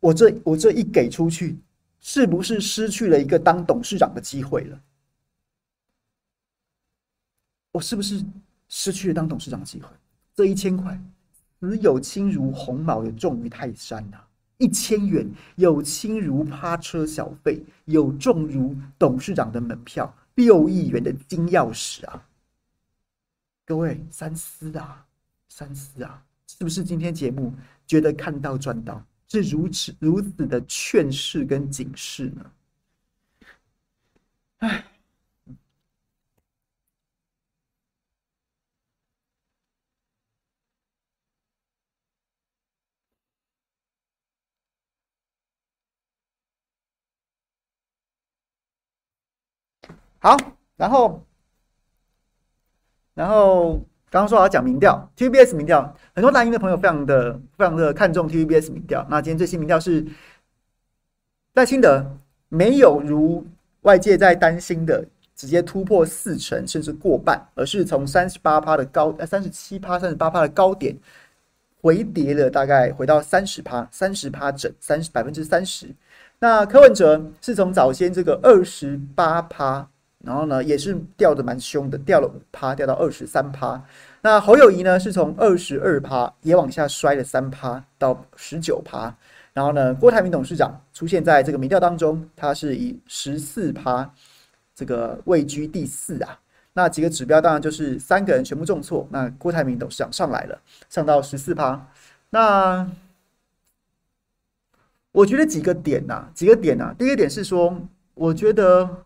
我这我这一给出去，是不是失去了一个当董事长的机会了？我是不是失去了当董事长的机会？这一千块，只有轻如鸿毛，有重于泰山呐、一千元有轻如趴车小费，有重如董事长的门票，六亿元的金钥匙啊！各位三思啊，三思啊！是不是今天节目觉得看到赚到，是如此如此的劝世跟警示呢？唉。好，然后，然后刚刚说要讲民调，TVBS 民调，很多蓝营的朋友非常的非常的看重 TVBS 民调。那今天最新民调是赖清德没有如外界在担心的直接突破四成甚至过半，而是从三十八趴的高呃三十七趴三十八趴的高点回跌了，大概回到三十趴三十趴整三十百分之三十。那柯文哲是从早先这个二十八趴。然后呢，也是掉的蛮凶的，掉了五趴，掉到二十三趴。那侯友宜呢，是从二十二趴也往下摔了三趴到十九趴。然后呢，郭台铭董事长出现在这个民调当中，他是以十四趴这个位居第四啊。那几个指标当然就是三个人全部重挫，那郭台铭董事长上来了，上到十四趴。那我觉得几个点呐、啊，几个点呐、啊，第一个点是说，我觉得。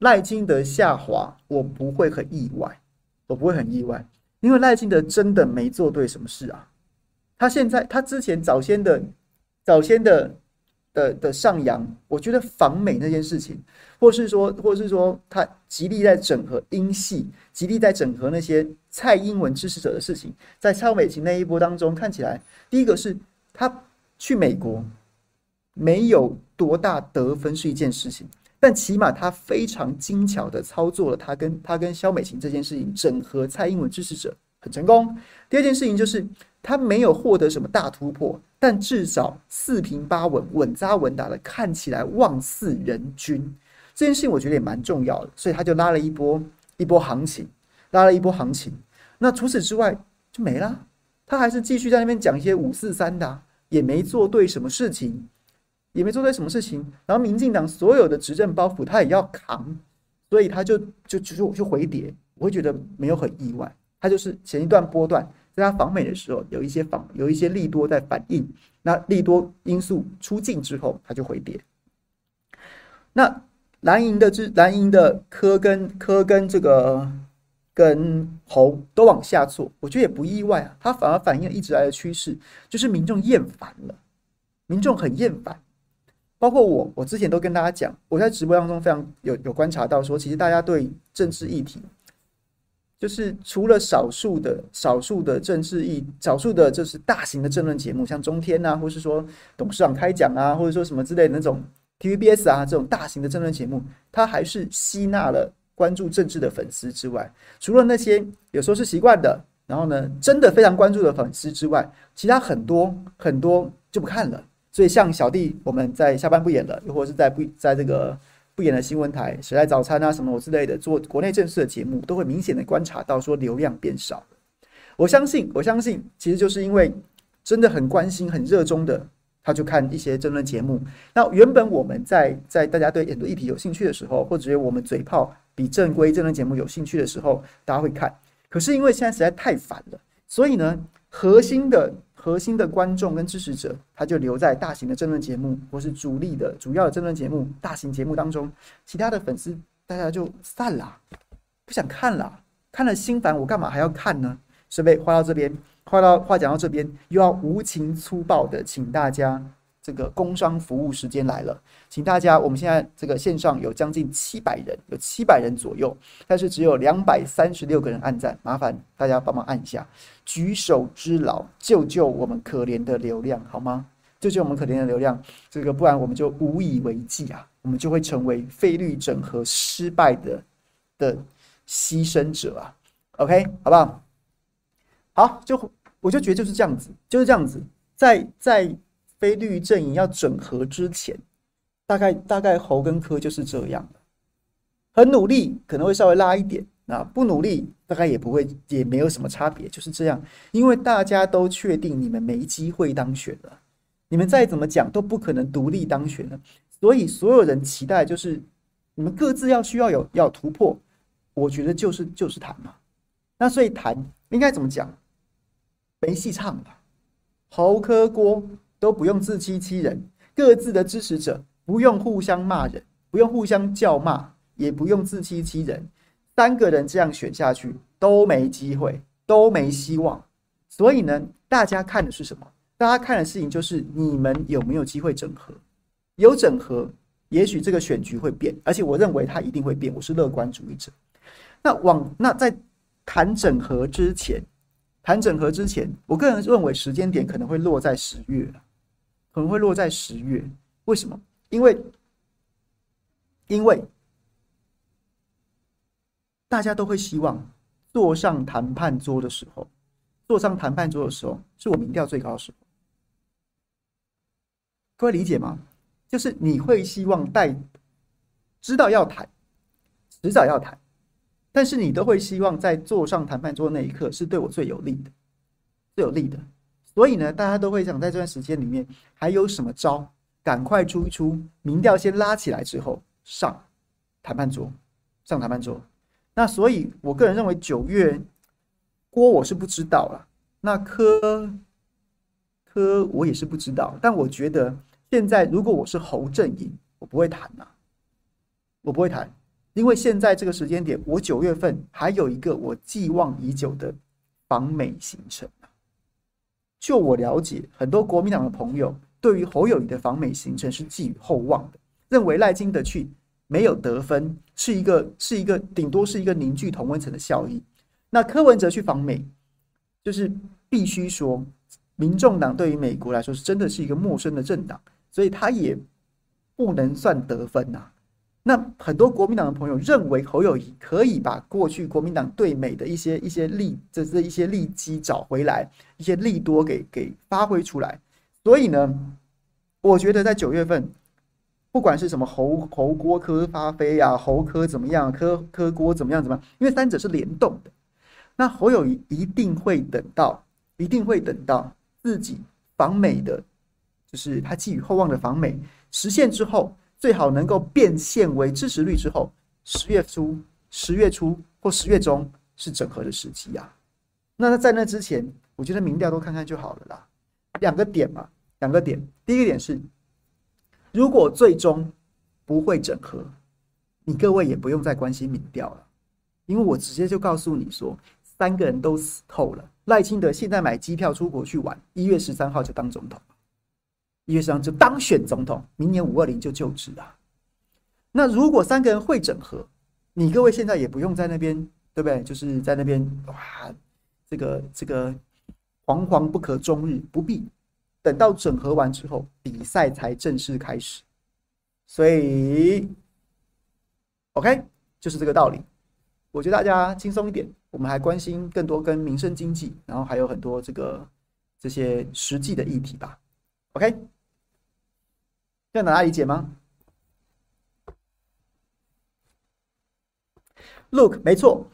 赖清德下滑，我不会很意外，我不会很意外，因为赖清德真的没做对什么事啊。他现在，他之前早先的、早先的的的上扬，我觉得访美那件事情，或是说，或是说，他极力在整合英系，极力在整合那些蔡英文支持者的事情，在萧美琴那一波当中，看起来第一个是他去美国没有多大得分是一件事情。但起码他非常精巧的操作了他跟他跟萧美琴这件事情，整合蔡英文支持者很成功。第二件事情就是他没有获得什么大突破，但至少四平八稳、稳扎稳打的，看起来望似人均。这件事情我觉得也蛮重要的，所以他就拉了一波一波行情，拉了一波行情。那除此之外就没了，他还是继续在那边讲一些五四三的，也没做对什么事情。也没做对什么事情，然后民进党所有的执政包袱他也要扛，所以他就就就就回跌，我会觉得没有很意外。他就是前一段波段在他访美的时候有一些访有一些利多在反应，那利多因素出尽之后，他就回跌。那蓝营的这蓝营的科跟科跟这个跟侯都往下挫，我觉得也不意外啊，他反而反映了一直来的趋势，就是民众厌烦了，民众很厌烦。包括我，我之前都跟大家讲，我在直播当中非常有有观察到说，其实大家对政治议题，就是除了少数的少数的政治议，少数的就是大型的政论节目，像中天啊，或是说董事长开讲啊，或者说什么之类的那种 TVBS 啊这种大型的政论节目，它还是吸纳了关注政治的粉丝之外，除了那些有时候是习惯的，然后呢，真的非常关注的粉丝之外，其他很多很多就不看了。所以，像小弟我们在下班不演了，又或者是在不在这个不演的新闻台，谁来早餐啊什么之类的做国内正式的节目，都会明显的观察到说流量变少。我相信，我相信，其实就是因为真的很关心、很热衷的，他就看一些争论节目。那原本我们在在大家对很多议题有兴趣的时候，或者我们嘴炮比正规争论节目有兴趣的时候，大家会看。可是因为现在实在太烦了，所以呢，核心的。核心的观众跟支持者，他就留在大型的争论节目，或是主力的主要的争论节目、大型节目当中。其他的粉丝大家就散了，不想看了，看了心烦，我干嘛还要看呢？所以话到这边，话到话讲到这边，又要无情粗暴的请大家。这个工商服务时间来了，请大家，我们现在这个线上有将近七百人，有七百人左右，但是只有两百三十六个人按赞，麻烦大家帮忙按一下，举手之劳，救救我们可怜的流量，好吗？救救我们可怜的流量，这个不然我们就无以为继啊，我们就会成为费率整合失败的的牺牲者啊。OK，好不好？好，就我就觉得就是这样子，就是这样子，在在。非绿阵营要整合之前，大概大概侯跟柯就是这样，很努力可能会稍微拉一点，那不努力大概也不会，也没有什么差别，就是这样。因为大家都确定你们没机会当选了，你们再怎么讲都不可能独立当选了，所以所有人期待就是你们各自要需要有要突破，我觉得就是就是谈嘛。那所以谈应该怎么讲？没戏唱了，侯柯郭。都不用自欺欺人，各自的支持者不用互相骂人，不用互相叫骂，也不用自欺欺人。三个人这样选下去都没机会，都没希望。所以呢，大家看的是什么？大家看的事情就是你们有没有机会整合？有整合，也许这个选举会变，而且我认为它一定会变。我是乐观主义者。那往那在谈整合之前，谈整合之前，我个人认为时间点可能会落在十月。可能会落在十月，为什么？因为，因为大家都会希望坐上谈判桌的时候，坐上谈判桌的时候，是我民调最高的时候。各位理解吗？就是你会希望带知道要谈，迟早要谈，但是你都会希望在坐上谈判桌那一刻是对我最有利的，最有利的。所以呢，大家都会想在这段时间里面还有什么招，赶快出一出，民调先拉起来之后上谈判桌，上谈判桌。那所以，我个人认为九月郭我是不知道了，那柯柯我也是不知道。但我觉得现在如果我是侯阵营，我不会谈呐，我不会谈，因为现在这个时间点，我九月份还有一个我寄望已久的访美行程。就我了解，很多国民党的朋友对于侯友宜的访美行程是寄予厚望的，认为赖清德去没有得分，是一个是一个顶多是一个凝聚同温层的效益。那柯文哲去访美，就是必须说，民众党对于美国来说是真的是一个陌生的政党，所以他也不能算得分呐、啊。那很多国民党的朋友认为侯友谊可以把过去国民党对美的一些一些利，这这一些利基找回来，一些利多给给发挥出来。所以呢，我觉得在九月份，不管是什么侯侯郭科发飞啊，侯科怎么样，科科郭怎么样怎么样，因为三者是联动的。那侯友谊一定会等到，一定会等到自己访美的，就是他寄予厚望的访美实现之后。最好能够变现为支持率之后，十月初、十月初或十月中是整合的时机呀。那在那之前，我觉得民调都看看就好了啦。两个点嘛，两个点。第一个点是，如果最终不会整合，你各位也不用再关心民调了，因为我直接就告诉你说，三个人都死透了。赖清德现在买机票出国去玩，一月十三号就当总统。一月三就当选总统，明年五二零就就职啊。那如果三个人会整合，你各位现在也不用在那边，对不对？就是在那边哇，这个这个惶惶不可终日，不必等到整合完之后，比赛才正式开始。所以，OK，就是这个道理。我觉得大家轻松一点，我们还关心更多跟民生经济，然后还有很多这个这些实际的议题吧。OK，这样大家理解吗？Look，没错，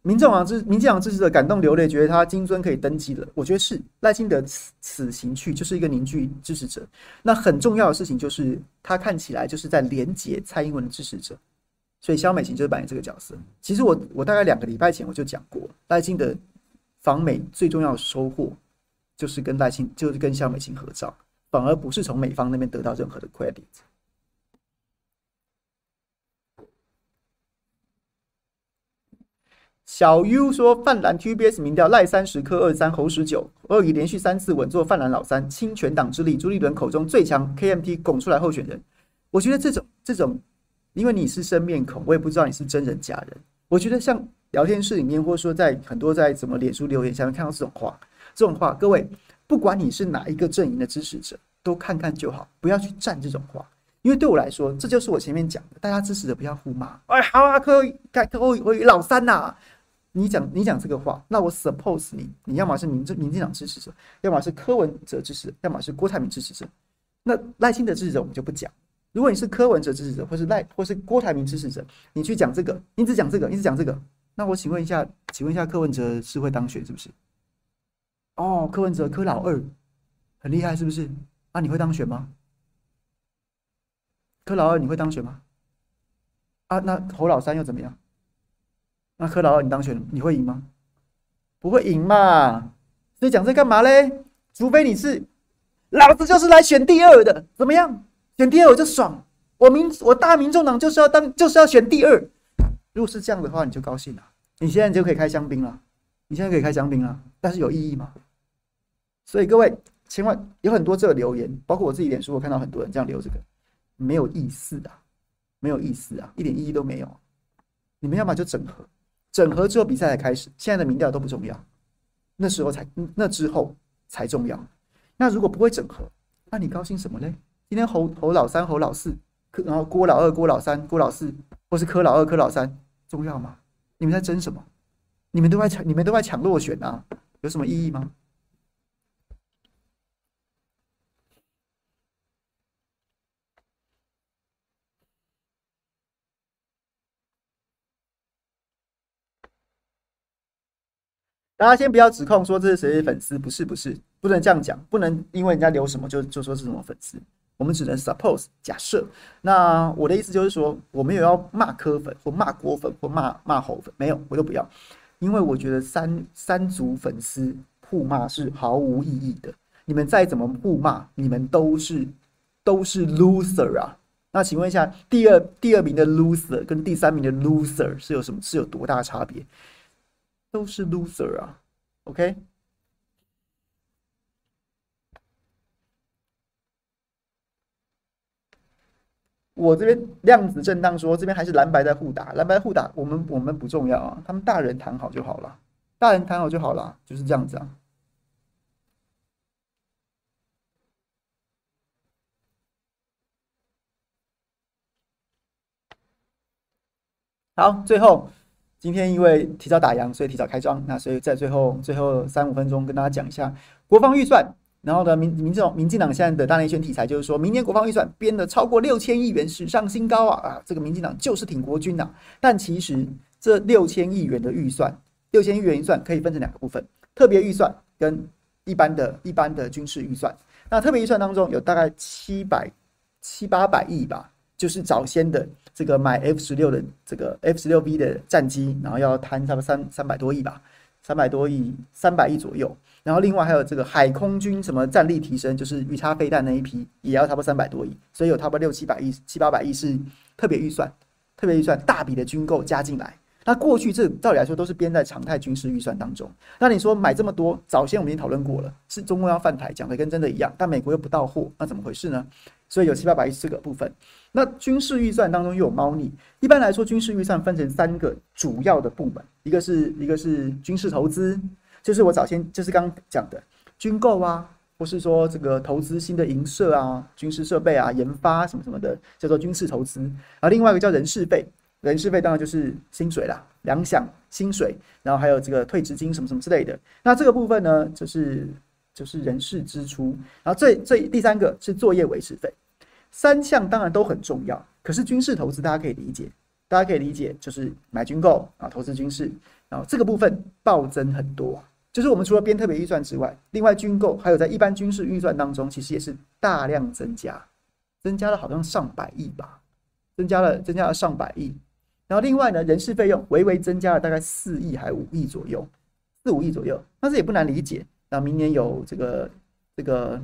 民众党支民进党支持者感动流泪，觉得他金樽可以登基了。我觉得是赖清德此此行去就是一个凝聚支持者。那很重要的事情就是他看起来就是在连接蔡英文的支持者，所以萧美琴就是扮演这个角色。其实我我大概两个礼拜前我就讲过，赖清德访美最重要的收获。就是跟赖清，就是跟萧美琴合照，反而不是从美方那边得到任何的 credit。小 U 说，泛蓝 TBS 民调赖三十柯二三侯十九，鳄鱼连续三次稳坐泛蓝老三，倾全党之力，朱立伦口中最强 KMT 拱出来候选人。我觉得这种这种，因为你是生面孔，我也不知道你是真人假人。我觉得像聊天室里面，或者说在很多在什么脸书留言下面看到这种话。这种话，各位，不管你是哪一个阵营的支持者，都看看就好，不要去站这种话。因为对我来说，这就是我前面讲的，大家支持者不要互骂。哎，好啊，柯柯柯我老三呐、你讲你讲这个话，那我 suppose 你，你要么是民政民进党支持者，要么是柯文哲支持，要么是郭台铭支持者。那赖清德支持者我们就不讲。如果你是柯文哲支持者，或是赖或是郭台铭支持者，你去讲这个，你只讲这个，你只讲这个，那我请问一下，请问一下，柯文哲是会当选是不是？哦，柯文哲柯老二很厉害，是不是？啊，你会当选吗？柯老二你会当选吗？啊，那侯老三又怎么样？那柯老二你当选，你会赢吗？不会赢嘛？所以讲这干嘛嘞？除非你是老子就是来选第二的，怎么样？选第二我就爽，我民我大民众党就是要当就是要选第二。如果是这样的话，你就高兴了，你现在就可以开香槟了，你现在可以开香槟了，但是有意义吗？所以各位，千万有很多这个留言，包括我自己脸书，我看到很多人这样留这个，没有意思的，没有意思啊，一点意义都没有。你们要么就整合，整合之后比赛才开始。现在的民调都不重要，那时候才那之后才重要。那如果不会整合，那你高兴什么嘞？今天侯侯老三、侯老四，然后郭老二、郭老三、郭老四，或是柯老二、柯老三，重要吗？你们在争什么？你们都在抢，你们都在抢落选啊，有什么意义吗？大家先不要指控说这是谁的粉丝，不是不是，不能这样讲，不能因为人家留什么就就说是什么粉丝，我们只能 suppose 假设。那我的意思就是说，我没有要骂柯粉或骂郭粉或骂骂侯粉，没有，我都不要，因为我觉得三三组粉丝互骂是毫无意义的。你们再怎么互骂，你们都是都是 loser 啊。那请问一下，第二第二名的 loser 跟第三名的 loser 是有什么是有多大差别？都是 loser 啊，OK？我这边量子震荡说，这边还是蓝白在互打，蓝白互打，我们我们不重要啊，他们大人谈好就好了，大人谈好就好了，就是这样子啊。好，最后。今天因为提早打烊，所以提早开张。那所以在最后最后三五分钟跟大家讲一下国防预算。然后呢，民民众民进党现在的大内宣题材就是说明年国防预算编的超过六千亿元，史上新高啊啊！这个民进党就是挺国军呐、啊。但其实这六千亿元的预算，六千亿元预算可以分成两个部分：特别预算跟一般的一般的军事预算。那特别预算当中有大概七百七八百亿吧，就是早先的。这个买 F 十六的这个 F 十六 B 的战机，然后要摊差不多三三百多亿吧，三百多亿，三百亿左右。然后另外还有这个海空军什么战力提升，就是鱼叉飞弹那一批，也要差不多三百多亿。所以有差不多六七百亿、七八百亿是特别预算，特别预算大笔的军购加进来。那过去这照理来说都是编在常态军事预算当中。那你说买这么多，早先我们已经讨论过了，是中共要犯台，讲的跟真的一样，但美国又不到货，那怎么回事呢？所以有七八百亿这个部分。那军事预算当中又有猫腻。一般来说，军事预算分成三个主要的部门，一个是一个是军事投资，就是我早先就是刚讲的军购啊，或是说这个投资新的营设啊、军事设备啊、研发什么什么的，叫做军事投资。而另外一个叫人事费，人事费当然就是薪水啦，粮饷、薪水，然后还有这个退职金什么什么之类的。那这个部分呢，就是就是人事支出。然后最最第三个是作业维持费。三项当然都很重要，可是军事投资大家可以理解，大家可以理解就是买军购啊，投资军事，然后这个部分暴增很多，就是我们除了编特别预算之外，另外军购还有在一般军事预算当中，其实也是大量增加，增加了好像上百亿吧，增加了增加了上百亿，然后另外呢，人事费用微微增加了大概四亿还五亿左右，四五亿左右，但是也不难理解，那明年有这个这个。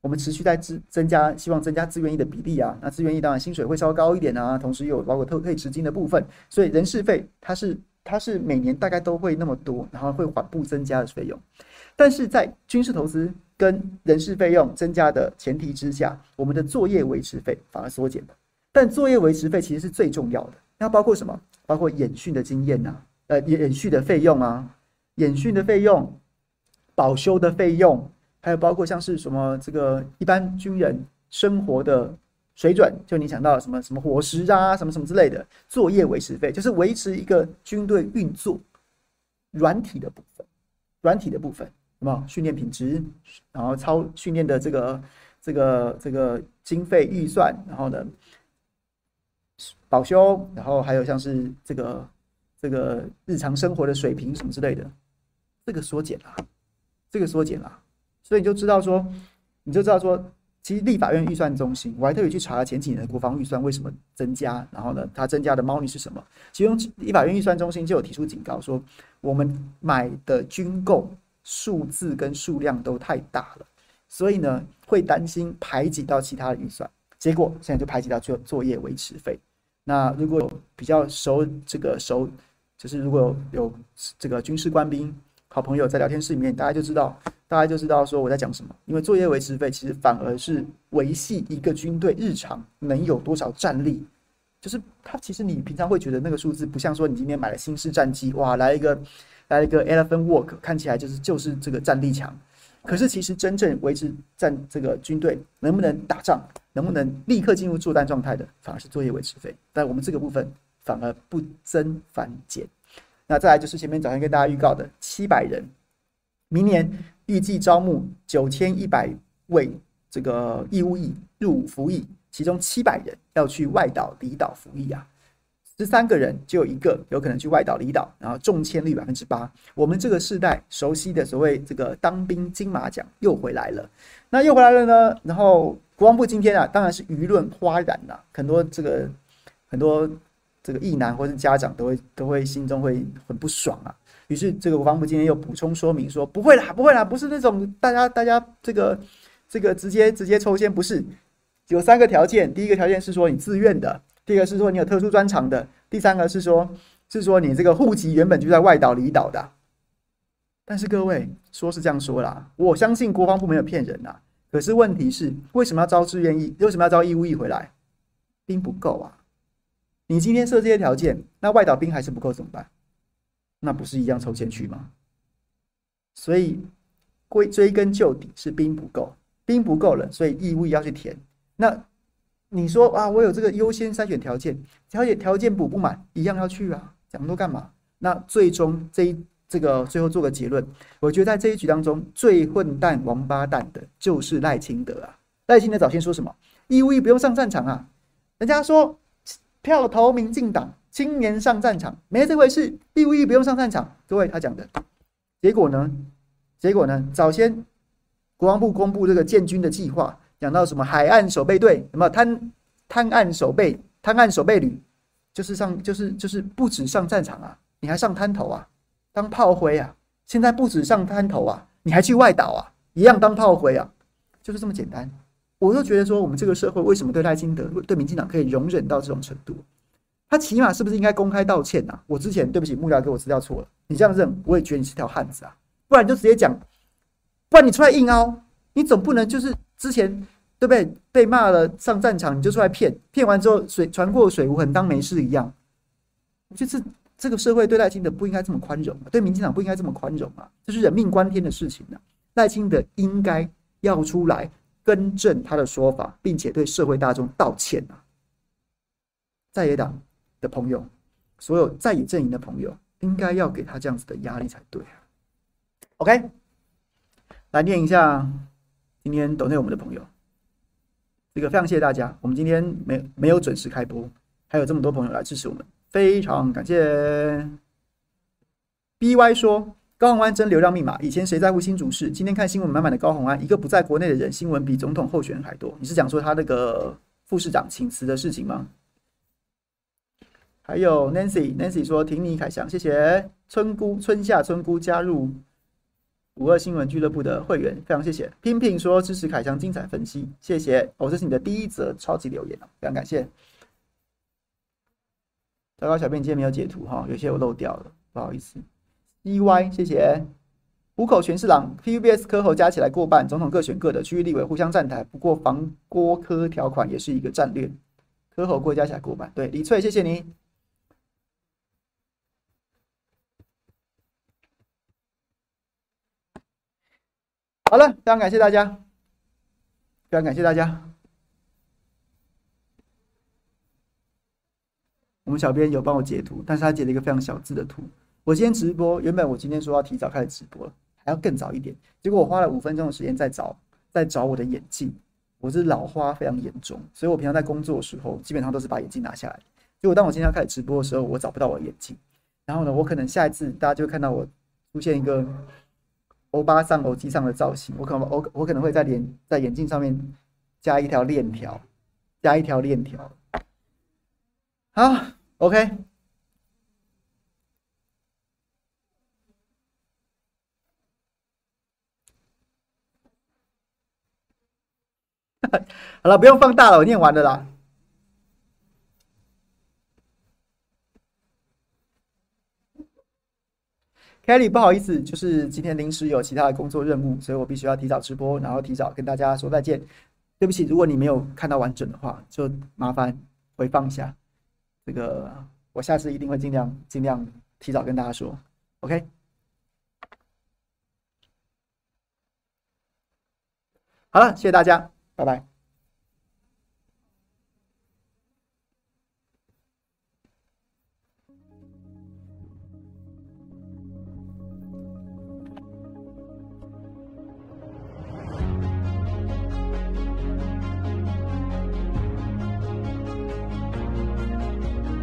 我们持续在增增加，希望增加志愿役的比例啊。那志愿役当然薪水会稍微高一点啊，同时又有包括退退职金的部分，所以人事费它是它是每年大概都会那么多，然后会缓步增加的费用。但是在军事投资跟人事费用增加的前提之下，我们的作业维持费反而缩减了。但作业维持费其实是最重要的，那包括什么？包括演训的经验呐，呃，演演训的费用啊，演训的费用，保修的费用。还有包括像是什么这个一般军人生活的水准，就你想到什么什么伙食啊，什么什么之类的，作业维持费就是维持一个军队运作软体的部分，软体的部分，什么训练品质，然后操训练的这个这个这个经费预算，然后呢保修，然后还有像是这个这个日常生活的水平什么之类的，这个缩减了，这个缩减了。所以你就知道说，你就知道说，其实立法院预算中心，我还特别去查了前几年的国防预算为什么增加，然后呢，它增加的猫腻是什么？其中立法院预算中心就有提出警告说，我们买的军购数字跟数量都太大了，所以呢，会担心排挤到其他的预算，结果现在就排挤到作作业维持费。那如果比较熟这个熟，就是如果有这个军事官兵好朋友在聊天室里面，大家就知道。大家就知道说我在讲什么，因为作业维持费其实反而是维系一个军队日常能有多少战力，就是它其实你平常会觉得那个数字不像说你今天买了新式战机，哇，来一个来一个 Elephant Walk，看起来就是就是这个战力强，可是其实真正维持战这个军队能不能打仗，能不能立刻进入作战状态的，反而是作业维持费，但我们这个部分反而不增反减。那再来就是前面早上跟大家预告的七百人，明年。预计招募九千一百位这个义务役入伍服役，其中七百人要去外岛离岛服役啊，十三个人就有一个有可能去外岛离岛，然后中签率百分之八。我们这个世代熟悉的所谓这个当兵金马奖又回来了，那又回来了呢？然后国防部今天啊，当然是舆论哗然呐，很多这个很多这个役男或是家长都会都会心中会很不爽啊。于是，这个国防部今天又补充说明说，不会啦，不会啦，不是那种大家大家这个这个直接直接抽签，不是，有三个条件。第一个条件是说你自愿的，第二个是说你有特殊专长的，第三个是说是说你这个户籍原本就在外岛离岛的。但是各位说是这样说啦，我相信国防部没有骗人呐。可是问题是，为什么要招志愿役？为什么要招义务役回来？兵不够啊！你今天设这些条件，那外岛兵还是不够怎么办？那不是一样抽签去吗？所以归追根究底是兵不够，兵不够了，所以义务要去填。那你说啊，我有这个优先筛选条件，条件条件补不满，一样要去啊，讲多干嘛？那最终这一这个最后做个结论，我觉得在这一局当中最混蛋王八蛋的就是赖清德啊！赖清德早先说什么？义务役不用上战场啊，人家说票投民进党。青年上战场没这回事，义务役不用上战场。各位他讲的结果呢？结果呢？早先国防部公布这个建军的计划，讲到什么海岸守备队，什么滩滩岸守备滩岸守备旅，就是上就是就是不止上战场啊，你还上滩头啊，当炮灰啊。现在不止上滩头啊，你还去外岛啊，一样当炮灰啊，就是这么简单。我就觉得说，我们这个社会为什么对赖清德对民进党可以容忍到这种程度？他起码是不是应该公开道歉啊？我之前对不起幕僚给我资料错了，你这样认我也觉得你是条汉子啊，不然你就直接讲，不然你出来硬凹，你总不能就是之前对不对？被骂了上战场你就出来骗，骗完之后水船过水无痕当没事一样。我觉得这这个社会对赖清德不应该这么宽容，对民进党不应该这么宽容啊，这是人命关天的事情啊。赖清德应该要出来更正他的说法，并且对社会大众道歉啊，在野党的朋友，所有在野阵营的朋友，应该要给他这样子的压力才对啊。OK，来念一下今天抖内我们的朋友，这个非常谢谢大家。我们今天没没有准时开播，还有这么多朋友来支持我们，非常感谢。BY 说高虹安真流量密码，以前谁在乎新竹市？今天看新闻满满的高虹安，一个不在国内的人，新闻比总统候选人还多。你是讲说他那个副市长请辞的事情吗？还有 Nancy，Nancy 说挺你凯翔，谢谢春姑春夏春姑加入五二新闻俱乐部的会员，非常谢谢。拼拼说支持凯翔精彩分析，谢谢。哦，这是你的第一则超级留言，非常感谢。糟糕，小编今天没有截图哈，有些我漏掉了，不好意思。EY，谢谢。虎口全是狼，PUBS 科侯加起来过半，总统各选各的，区域立委互相站台，不过防郭科条款也是一个战略。科侯过加起来过半，对李翠，谢谢你。好了，非常感谢大家，非常感谢大家。我们小编有帮我截图，但是他截了一个非常小字的图。我今天直播，原本我今天说要提早开始直播，还要更早一点，结果我花了五分钟的时间在找，在找我的眼镜。我是老花非常严重，所以我平常在工作的时候，基本上都是把眼镜拿下来。结果当我今天要开始直播的时候，我找不到我的眼镜。然后呢，我可能下一次大家就会看到我出现一个。欧巴桑欧机上的造型，我可能我我可能会在脸在眼镜上面加一条链条，加一条链条。好，OK。好了，不用放大了，我念完了啦。Kelly，不好意思，就是今天临时有其他的工作任务，所以我必须要提早直播，然后提早跟大家说再见。对不起，如果你没有看到完整的话，就麻烦回放一下。这个我下次一定会尽量尽量提早跟大家说。OK，好了，谢谢大家，拜拜。